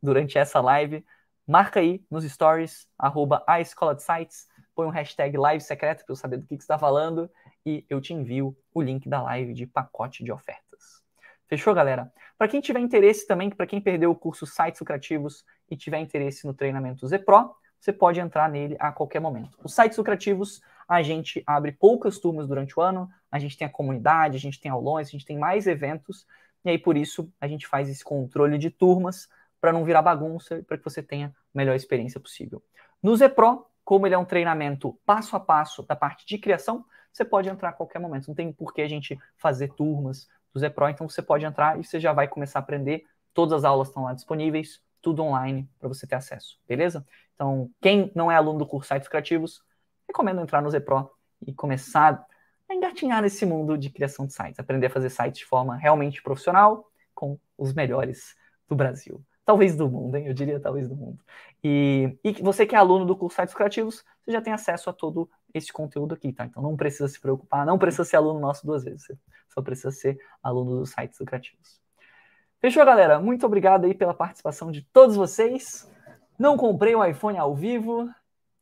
durante essa live marca aí nos stories, arroba a escola de sites, põe um hashtag live secreta para eu saber do que, que você está falando e eu te envio o link da live de pacote de ofertas. Fechou, galera? Para quem tiver interesse também, para quem perdeu o curso Sites Lucrativos e tiver interesse no treinamento Z Pro, você pode entrar nele a qualquer momento. Os sites lucrativos, a gente abre poucas turmas durante o ano, a gente tem a comunidade, a gente tem aulões, a gente tem mais eventos, e aí por isso a gente faz esse controle de turmas para não virar bagunça, para que você tenha a melhor experiência possível. No Pro, como ele é um treinamento passo a passo da parte de criação, você pode entrar a qualquer momento. Não tem por que a gente fazer turmas do Pro, então você pode entrar e você já vai começar a aprender. Todas as aulas estão lá disponíveis, tudo online para você ter acesso, beleza? Então, quem não é aluno do curso Sites Criativos, recomendo entrar no Pro e começar a engatinhar nesse mundo de criação de sites, aprender a fazer sites de forma realmente profissional com os melhores do Brasil talvez do mundo, hein? Eu diria talvez do mundo. E, e você que é aluno do curso Sites Criativos, você já tem acesso a todo esse conteúdo aqui, tá? Então não precisa se preocupar, não precisa ser aluno nosso duas vezes, você só precisa ser aluno dos sites lucrativos. Fechou, galera? Muito obrigado aí pela participação de todos vocês. Não comprei o iPhone ao vivo.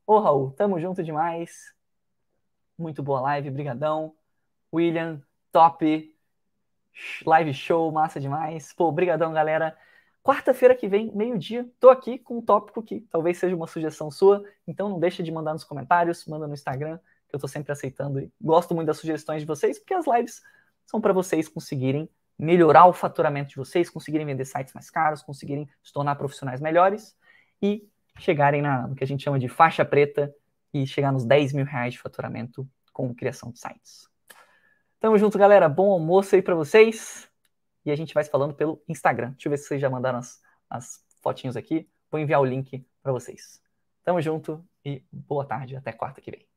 Ô, Raul, tamo junto demais. Muito boa live, brigadão. William, top. Live show, massa demais. Pô, brigadão, galera. Quarta-feira que vem, meio-dia, tô aqui com um tópico que talvez seja uma sugestão sua, então não deixa de mandar nos comentários, manda no Instagram, que eu tô sempre aceitando e gosto muito das sugestões de vocês, porque as lives são para vocês conseguirem melhorar o faturamento de vocês, conseguirem vender sites mais caros, conseguirem se tornar profissionais melhores e chegarem na, no que a gente chama de faixa preta e chegar nos 10 mil reais de faturamento com criação de sites. Tamo junto, galera. Bom almoço aí para vocês e a gente vai se falando pelo Instagram. Deixa eu ver se vocês já mandaram as, as fotinhos aqui. Vou enviar o link para vocês. Tamo junto e boa tarde. Até quarta que vem.